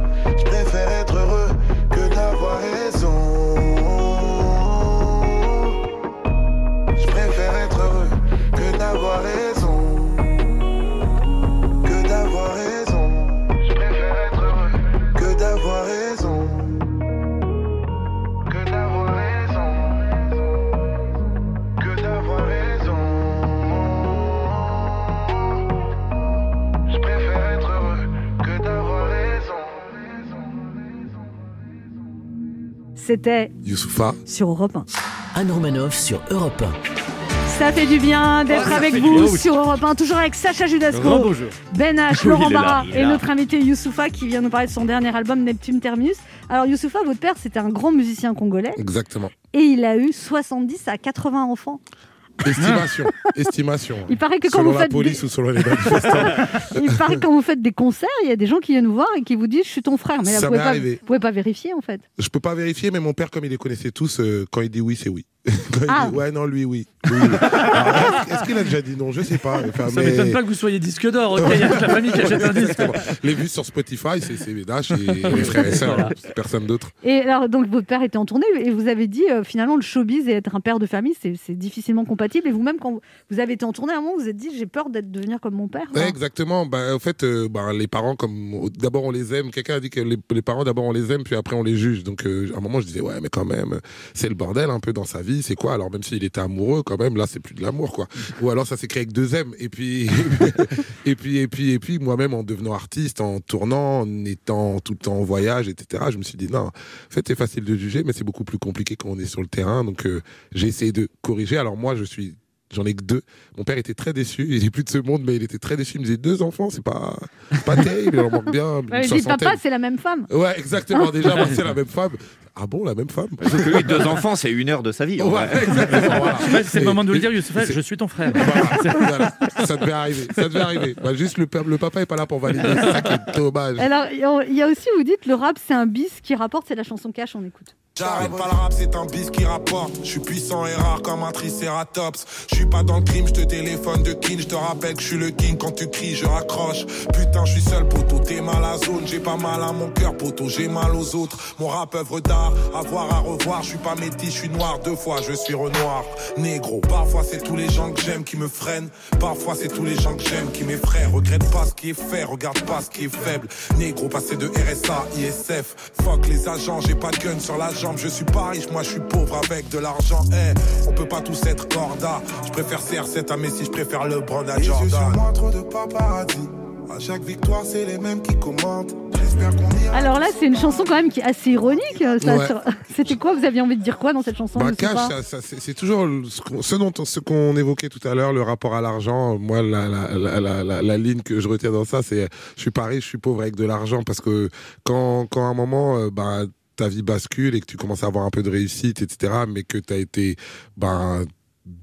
[SPEAKER 3] C'était
[SPEAKER 14] Youssoufa.
[SPEAKER 3] sur Europe 1.
[SPEAKER 2] Anne Romanoff sur Europe 1.
[SPEAKER 3] Ça fait du bien d'être avec vous
[SPEAKER 2] du bien, oui.
[SPEAKER 3] sur Europe 1, toujours avec Sacha Judasco. Ben H,
[SPEAKER 2] Oui,
[SPEAKER 3] Laurent Barra et notre invité Youssoufa qui vient nous parler de son dernier album Neptune Terminus. Alors Youssoufa, votre père, c'était un grand musicien congolais
[SPEAKER 14] Exactement.
[SPEAKER 3] et il a eu 70 à 80 enfants.
[SPEAKER 14] Estimation. Estimation.
[SPEAKER 3] Il paraît que quand
[SPEAKER 14] selon
[SPEAKER 3] vous
[SPEAKER 14] la
[SPEAKER 3] faites
[SPEAKER 14] police
[SPEAKER 3] des-
[SPEAKER 14] ou selon les manifestants.
[SPEAKER 3] Il paraît que quand vous faites des concerts, il y a des gens qui viennent nous voir et qui vous disent je suis ton frère. Mais là,
[SPEAKER 14] Ça
[SPEAKER 3] vous pouvez pas, vous pouvez pas vérifier en fait.
[SPEAKER 14] Je peux pas vérifier, mais mon père, comme il les connaissait tous, euh, quand il dit oui, c'est oui. Quand il
[SPEAKER 3] Ah.
[SPEAKER 14] dit ouais, non, lui, oui. Oui, oui. Alors, est-ce- Est-ce qu'il a déjà dit non? Je sais pas. Enfin,
[SPEAKER 6] Ça
[SPEAKER 14] mais-
[SPEAKER 6] m'étonne pas que vous soyez disque d'or. ok, Il y a toute la famille qui achète un disque.
[SPEAKER 14] Exactement. Les vues sur Spotify, c'est c'est Dash et mes frères et sœurs.
[SPEAKER 6] Voilà.
[SPEAKER 14] C'est personne d'autre.
[SPEAKER 3] Et alors, donc, votre père était en tournée et vous avez dit euh, finalement le showbiz et être un père de famille, c'est c'est difficilement compatible. Et vous-même, quand vous- vous avez été en tournée, à un moment, vous vous êtes dit j'ai peur d'être devenir comme mon père.
[SPEAKER 14] exactement. Bah, en fait, euh, bah, les parents, comme d'abord on les aime. Quelqu'un a dit que les, les parents, d'abord on les aime, puis après on les juge. Donc, euh, à un moment, je disais, ouais, mais quand même, c'est le bordel un peu dans sa vie. C'est quoi? Alors, même s'il était amoureux, quand même, là, c'est plus de l'amour, quoi. Ou alors, ça s'est créé avec deux M. Et puis, et puis, et puis, et puis, moi-même, en devenant artiste, en tournant, en étant tout le temps en voyage, etc., je me suis dit, non, en fait, c'est facile de juger, mais c'est beaucoup plus compliqué quand on est sur le terrain. Donc, euh, j'ai essayé de corriger. Alors, moi, je suis J'en ai que deux. Mon père était très déçu. Il est plus de ce monde, mais il était très déçu. Il me disait deux enfants, c'est pas, pas terrible. Il en manque bien.
[SPEAKER 3] Ouais, il dit
[SPEAKER 14] soixantaine.
[SPEAKER 3] papa, c'est la même femme.
[SPEAKER 14] Ouais, exactement. Déjà, moi, c'est la même femme. Ah bon, la même femme?
[SPEAKER 4] Sauf que lui, deux enfants, c'est une heure de sa vie.
[SPEAKER 14] Ouais, voilà.
[SPEAKER 6] Je c'est le moment de vous le dire,
[SPEAKER 14] c'est-
[SPEAKER 6] je suis ton frère.
[SPEAKER 14] Voilà, ça devait arriver. Ça devait arriver. Bah, juste le, le papa est pas là pour valider. C'est ça qui est dommage.
[SPEAKER 3] Alors, il y a aussi, vous dites, le rap, c'est un bis qui rapporte, c'est la chanson cash, on écoute.
[SPEAKER 13] J'arrête pas le rap, c'est un bis qui rapporte. Je suis puissant et rare comme un tricératops. Je suis pas dans le crime, je te téléphone de king. Je te rappelle que je suis le king quand tu cries, je raccroche. Putain, je suis seul, poteau. T'es mal à zone, j'ai pas mal à mon cœur, poteau. J'ai mal aux autres. Mon rap œuvre d'art, à voir, à revoir. Je suis pas métis, je suis noir. Deux fois, je suis renoir. Négro. Parfois, c'est tous les gens que j'aime qui me freinent. Parfois, c'est tous les gens que j'aime qui m'effraient. Regrette pas ce qui est fait, regarde pas ce qui est faible. Négro, passé de RSA, ISF. Fuck les agents, j'ai pas de gun sur la jambe. Je suis pas riche, moi je suis pauvre avec de l'argent. Eh, on peut pas tous être corda. Je préfère CR7 à Messi, je préfère LeBron à
[SPEAKER 12] Les yeux sur
[SPEAKER 13] Jordan.
[SPEAKER 12] moi, trop de paparazzi. À chaque victoire, c'est les mêmes qui commentent.
[SPEAKER 3] Alors là, c'est une chanson quand même qui est assez ironique. euh,
[SPEAKER 14] Ouais.
[SPEAKER 3] C'était quoi Vous aviez envie de dire quoi dans cette chanson
[SPEAKER 14] Bah, c'est toujours le- ce qu'on ce dont on- ce qu'on évoquait tout à l'heure, le rapport à l'argent. Moi, la, la, la, la, la- la ligne que je retiens dans ça, c'est je suis pas riche, je suis pauvre avec de l'argent parce que quand, quand à un moment, euh, bah, ta vie bascule et que tu commences à avoir un peu de réussite, etc., mais que tu as été bah,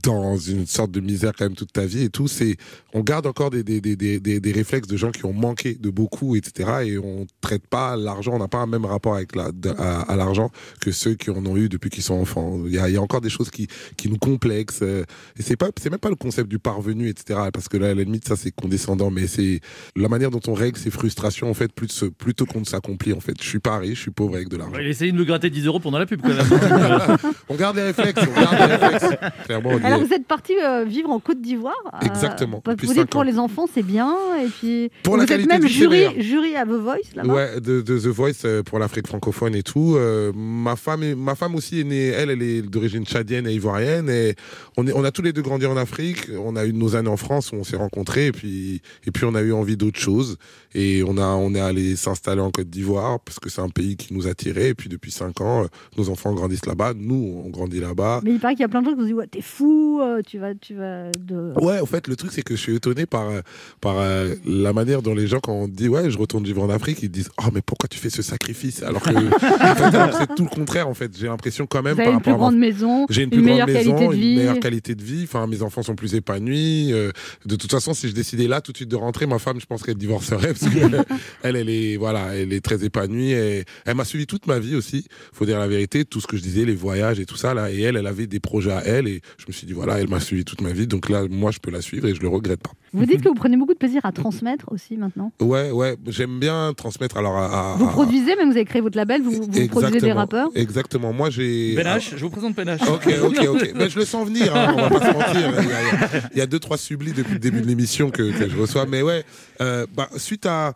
[SPEAKER 14] dans une sorte de misère quand même toute ta vie et tout, c'est on garde encore des, des, des, des, des, réflexes de gens qui ont manqué de beaucoup, etc. Et on traite pas l'argent, on n'a pas un même rapport avec la, à, à l'argent que ceux qui en ont eu depuis qu'ils sont enfants. Il y a, y a encore des choses qui, qui nous complexent. euh, Et c'est pas, c'est même pas le concept du parvenu, etc. Parce que là, à la limite, ça c'est condescendant, mais c'est la manière dont on règle ses frustrations, en fait, plus de plutôt qu'on ne s'accomplit. En fait, je suis pas riche, je suis pauvre avec de l'argent.
[SPEAKER 6] Il essayait de me gratter 10 euros pendant la pub quand même.
[SPEAKER 14] on garde les réflexes, on garde les réflexes. Clairement.
[SPEAKER 3] Alors vous êtes parti euh, vivre en Côte d'Ivoire. euh,
[SPEAKER 14] Exactement,
[SPEAKER 3] parce que vous dites pour
[SPEAKER 14] ans.
[SPEAKER 3] les enfants c'est bien et puis
[SPEAKER 14] Pour
[SPEAKER 3] vous
[SPEAKER 14] la
[SPEAKER 3] êtes
[SPEAKER 14] qualité
[SPEAKER 3] même jury, jury à The Voice là-bas.
[SPEAKER 14] Ouais, de, de The Voice euh, pour l'Afrique francophone et tout. Euh, ma femme, est- ma femme aussi est née. Elle, elle est d'origine tchadienne et ivoirienne. Et on, est, on a tous les deux grandi en Afrique. On a eu nos années en France où on s'est rencontrés. Et puis, et puis on a eu envie d'autre chose. Et on a, on est allé s'installer en Côte d'Ivoire parce que c'est un pays qui nous attirait. Et puis depuis cinq ans, nos enfants grandissent là-bas. Nous, on grandit là-bas.
[SPEAKER 3] Mais il paraît qu'il y a plein de gens qui vous disent ouais t'es fou, euh, tu vas tu vas de.
[SPEAKER 14] Ouais, en fait, le truc, c'est que je suis étonné par, euh, par euh, la manière dont les gens, quand on dit, ouais, je retourne vivre en Afrique, ils disent, oh, mais pourquoi tu fais ce sacrifice? Alors que c'est tout le contraire, en fait. J'ai l'impression quand même.
[SPEAKER 3] Vous avez
[SPEAKER 14] par
[SPEAKER 3] une plus
[SPEAKER 14] ma-
[SPEAKER 3] grande maison,
[SPEAKER 14] J'ai une,
[SPEAKER 3] une
[SPEAKER 14] plus
[SPEAKER 3] meilleure
[SPEAKER 14] grande maison. Une meilleure qualité de vie. Enfin, mes enfants sont plus épanouis. euh, de toute façon, si je décidais là tout de suite de rentrer, ma femme, je pense qu'elle divorcerait parce qu'elle, elle, elle est, voilà, elle est très épanouie. Et elle m'a suivi toute ma vie aussi. Faut dire la vérité, tout ce que je disais, les voyages et tout ça là. Et elle, elle avait des projets à elle. Et je me suis dit, voilà, elle m'a suivi toute ma vie. Donc là, moi, je peux la suivre et je le regrette pas.
[SPEAKER 3] Vous dites que vous prenez beaucoup de plaisir à transmettre aussi maintenant.
[SPEAKER 14] Ouais, ouais, j'aime bien transmettre. Alors, à, à-
[SPEAKER 3] Vous produisez, même vous avez créé votre label, vous, vous produisez des rappeurs.
[SPEAKER 14] Exactement. Moi, j'ai.
[SPEAKER 6] Penache, je vous présente Penache.
[SPEAKER 14] Ok, ok, ok. Mais je le sens venir, hein, on va pas se mentir. Il y, a, il y a- deux, trois sublis depuis le début de l'émission que, que je reçois. Mais ouais, euh, bah, suite à,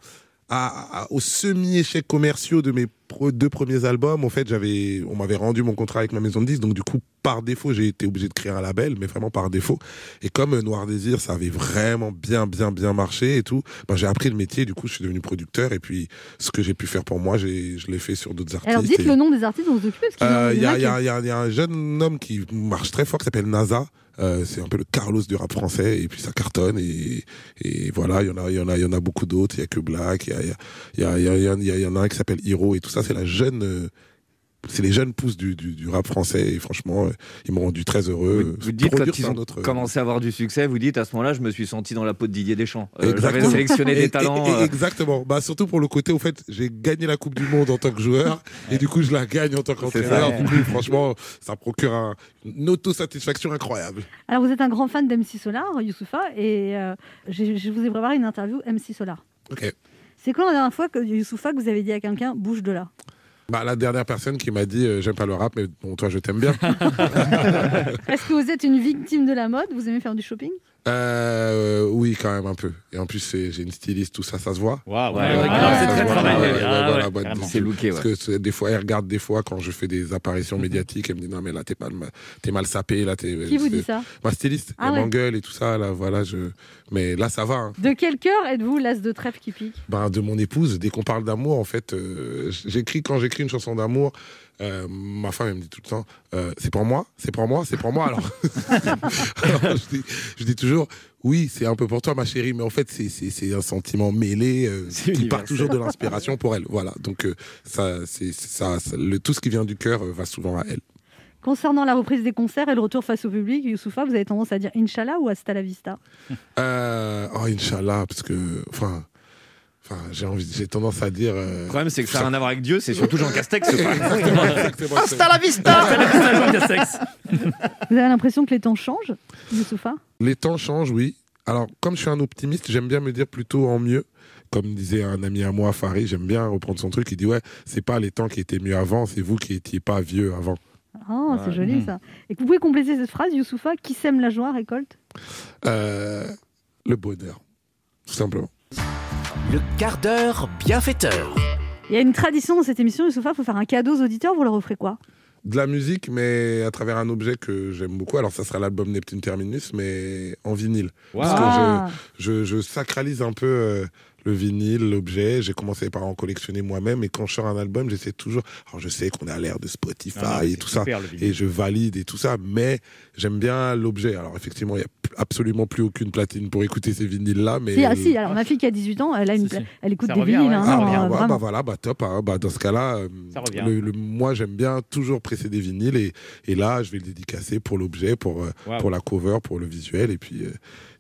[SPEAKER 14] à, à- aux semi-échecs commerciaux de mes deux premiers albums, en fait, j'avais, on m'avait rendu mon contrat avec ma maison de disques. Donc, du coup, par défaut, j'ai été obligé de créer un label, mais vraiment par défaut. Et comme euh, Noir Désir, ça avait vraiment bien, bien, bien marché et tout, bah, j'ai appris le métier. Du coup, je suis devenu producteur. Et puis, ce que j'ai pu faire pour moi, j'ai, je l'ai fait sur d'autres artistes.
[SPEAKER 3] Alors dites
[SPEAKER 14] Et-
[SPEAKER 3] le nom des artistes vous vous occupez. parce
[SPEAKER 14] euh, Il y, a,
[SPEAKER 3] a
[SPEAKER 14] il y a-
[SPEAKER 3] qui-
[SPEAKER 14] il y a- il y a un jeune homme qui marche très fort qui s'appelle NASA. Euh, c'est un peu le Carlos du rap français et puis ça cartonne et, et voilà il y en a il y en a il y en a beaucoup d'autres il y a que Black il y a il y a y en a un qui s'appelle Hiro et tout ça c'est la jeune euh, c'est les jeunes pousses du, du, du rap français et franchement euh, ils m'ont rendu très heureux
[SPEAKER 4] Vous dites quand ils ont
[SPEAKER 14] autre-
[SPEAKER 4] commencé à avoir du succès, vous dites à ce moment-là, je me suis senti dans la peau de Didier Deschamps. Euh, J'avais sélectionné des
[SPEAKER 14] et-
[SPEAKER 4] talents.
[SPEAKER 14] et-
[SPEAKER 4] euh,
[SPEAKER 14] exactement. Bah, surtout pour le côté, au fait, j'ai gagné la Coupe du Monde en tant que joueur, et du coup, je la gagne en tant qu'entraîneur. Du coup, franchement, ça procure un- une autosatisfaction incroyable.
[SPEAKER 3] Alors vous êtes un grand fan d'MC Solar, Youssoufa, et euh, je, je vous ai préparé une interview MC Solar.
[SPEAKER 14] Ok.
[SPEAKER 3] C'est quand la dernière fois que Youssoufa que vous avez dit à quelqu'un bouge de là?
[SPEAKER 14] Bah, la dernière personne qui m'a dit, euh, j'aime pas le rap, mais bon, toi, je t'aime bien.
[SPEAKER 3] Est-ce que vous êtes une victime de la mode? Vous aimez faire du shopping?
[SPEAKER 14] Euh, oui, quand même un peu. Et en plus, c'est- j'ai une styliste, tout ça, ça se voit.
[SPEAKER 5] Waouh,
[SPEAKER 6] ouais, ouais, alors, c'est très travaillé. Ah,
[SPEAKER 14] bah,
[SPEAKER 4] C'est looké,
[SPEAKER 14] Parce
[SPEAKER 4] ouais.
[SPEAKER 14] que c'est- des fois, elle regarde des fois quand je fais des apparitions médiatiques, elle me dit non mais là t'es mal, t'es mal sapé, là t'es.
[SPEAKER 3] Qui vous dit ça
[SPEAKER 14] Ma styliste,
[SPEAKER 3] Ah
[SPEAKER 14] elle
[SPEAKER 3] ouais.
[SPEAKER 14] m'engueule et tout ça, là, voilà, je. Mais là, ça va. hein.
[SPEAKER 3] De quel cœur êtes-vous l'as de trèfle qui pique?
[SPEAKER 14] Ben, de mon épouse, dès qu'on parle d'amour, en fait, euh, j'écris quand j'écris une chanson d'amour, euh, ma femme elle me dit tout le temps, euh, c'est pour moi, c'est pour moi, c'est pour moi. Alors, Alors, je, dis, je dis toujours, oui, c'est un peu pour toi, ma chérie, mais en fait, c'est- un sentiment mêlé euh, qui part toujours de l'inspiration pour elle. Voilà, donc euh, ça, c'est ça, ça- le, tout ce qui vient du cœur euh, va souvent à elle.
[SPEAKER 3] Concernant la reprise des concerts et le retour face au public, Youssoufa, vous avez tendance à dire Inch'Allah ou Hasta la vista?
[SPEAKER 14] Euh, oh, Inch'Allah, parce que, enfin, enfin, j'ai envie, j'ai tendance à dire. euh,
[SPEAKER 4] Le problème, c'est que ça n'a rien à voir avec Dieu, c'est surtout Jean Castex.
[SPEAKER 14] Exactement, exactement.
[SPEAKER 5] Hasta la vista
[SPEAKER 6] Jean Castex.
[SPEAKER 3] Vous avez l'impression que les temps changent, Youssoufa?
[SPEAKER 14] Les temps changent, oui. Alors, comme je suis un optimiste, j'aime bien me dire plutôt en mieux. Comme disait un ami à moi, Farid, j'aime bien reprendre son truc. Il dit Ouais, c'est pas les temps qui étaient mieux avant, c'est vous qui étiez pas vieux avant.
[SPEAKER 3] Oh, c'est
[SPEAKER 14] Ouais.
[SPEAKER 3] joli
[SPEAKER 14] Mhm.
[SPEAKER 3] ça. Et que vous pouvez compléter cette phrase, Youssoufa Qui sème la joie récolte?
[SPEAKER 14] Euh, le bonheur, tout simplement.
[SPEAKER 2] Le quart d'heure bienfaiteur.
[SPEAKER 3] Il y a une tradition dans cette émission, Youssoufa, il faut faire un cadeau aux auditeurs, vous leur offrez quoi?
[SPEAKER 14] De la musique, mais à travers un objet que j'aime beaucoup. Alors, ça sera l'album Neptune Terminus, mais en vinyle. Parce
[SPEAKER 3] Ah.
[SPEAKER 14] que je, je, je sacralise un peu euh, le vinyle, l'objet. J'ai commencé par en collectionner moi-même. Et quand je sors un album, j'essaie toujours. Alors, je sais qu'on est à l'ère de Spotify
[SPEAKER 5] Ah non,
[SPEAKER 14] et tout ça.
[SPEAKER 5] super.
[SPEAKER 14] Et je valide et tout ça. Mais j'aime bien l'objet. Alors, effectivement, il n'y a absolument plus aucune platine pour écouter ces vinyles-là. Mais
[SPEAKER 3] si, ah, si, alors ma fille qui a 18 ans, elle, a une, elle écoute
[SPEAKER 5] Ça
[SPEAKER 3] des
[SPEAKER 5] revient,
[SPEAKER 3] vinyles.
[SPEAKER 5] ouais,
[SPEAKER 3] hein,
[SPEAKER 5] ça
[SPEAKER 3] non,
[SPEAKER 5] revient.
[SPEAKER 3] euh,
[SPEAKER 14] Ah,
[SPEAKER 3] vraiment.
[SPEAKER 14] bah voilà, bah top. hein. Bah, dans ce cas-là, euh, le- le- moi j'aime bien toujours presser des vinyles et, et là je vais le dédicacer pour l'objet, pour, euh,
[SPEAKER 5] Wow.
[SPEAKER 14] pour la cover, pour le visuel et puis, euh,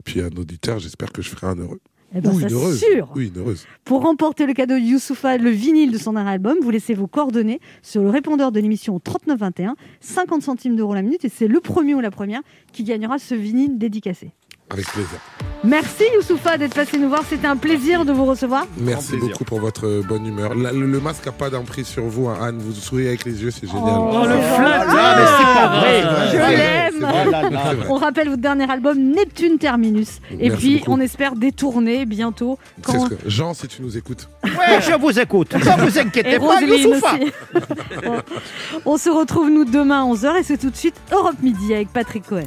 [SPEAKER 14] puis un auditeur, j'espère que je ferai un heureux.
[SPEAKER 3] Eh ben, ça,
[SPEAKER 14] heureuse.
[SPEAKER 3] sûr.
[SPEAKER 14] Oui, heureuse.
[SPEAKER 3] Pour remporter le cadeau de Youssoufa, le vinyle de son dernier album, vous laissez vos coordonnées sur le répondeur de l'émission au 3921, 50 centimes d'euros la minute, et c'est le premier ou la première qui gagnera ce vinyle dédicacé.
[SPEAKER 14] Avec plaisir.
[SPEAKER 3] Merci Youssoufa d'être passé nous voir, c'était un plaisir de vous recevoir.
[SPEAKER 14] Merci beaucoup pour votre bonne humeur. La- le, le masque n'a pas d'emprise sur vous, hein, Anne. Vous souriez avec les yeux, c'est génial.
[SPEAKER 3] Oh, le
[SPEAKER 5] flatteur. Ah, mais c'est pas vrai.
[SPEAKER 3] Je l'aime.
[SPEAKER 5] Oh.
[SPEAKER 3] On rappelle votre dernier album Neptune Terminus. Et
[SPEAKER 14] Merci
[SPEAKER 3] puis
[SPEAKER 14] beaucoup.
[SPEAKER 3] on espère des tournées bientôt.
[SPEAKER 14] C'est
[SPEAKER 3] Quand...
[SPEAKER 14] ce que- Jean, si tu nous écoutes.
[SPEAKER 5] Ouais, je vous écoute. Ne vous inquiétez
[SPEAKER 3] Et
[SPEAKER 5] pas, Youssoufa.
[SPEAKER 3] on se retrouve nous demain à 11h et c'est tout de suite Europe Midi avec Patrick Cohen.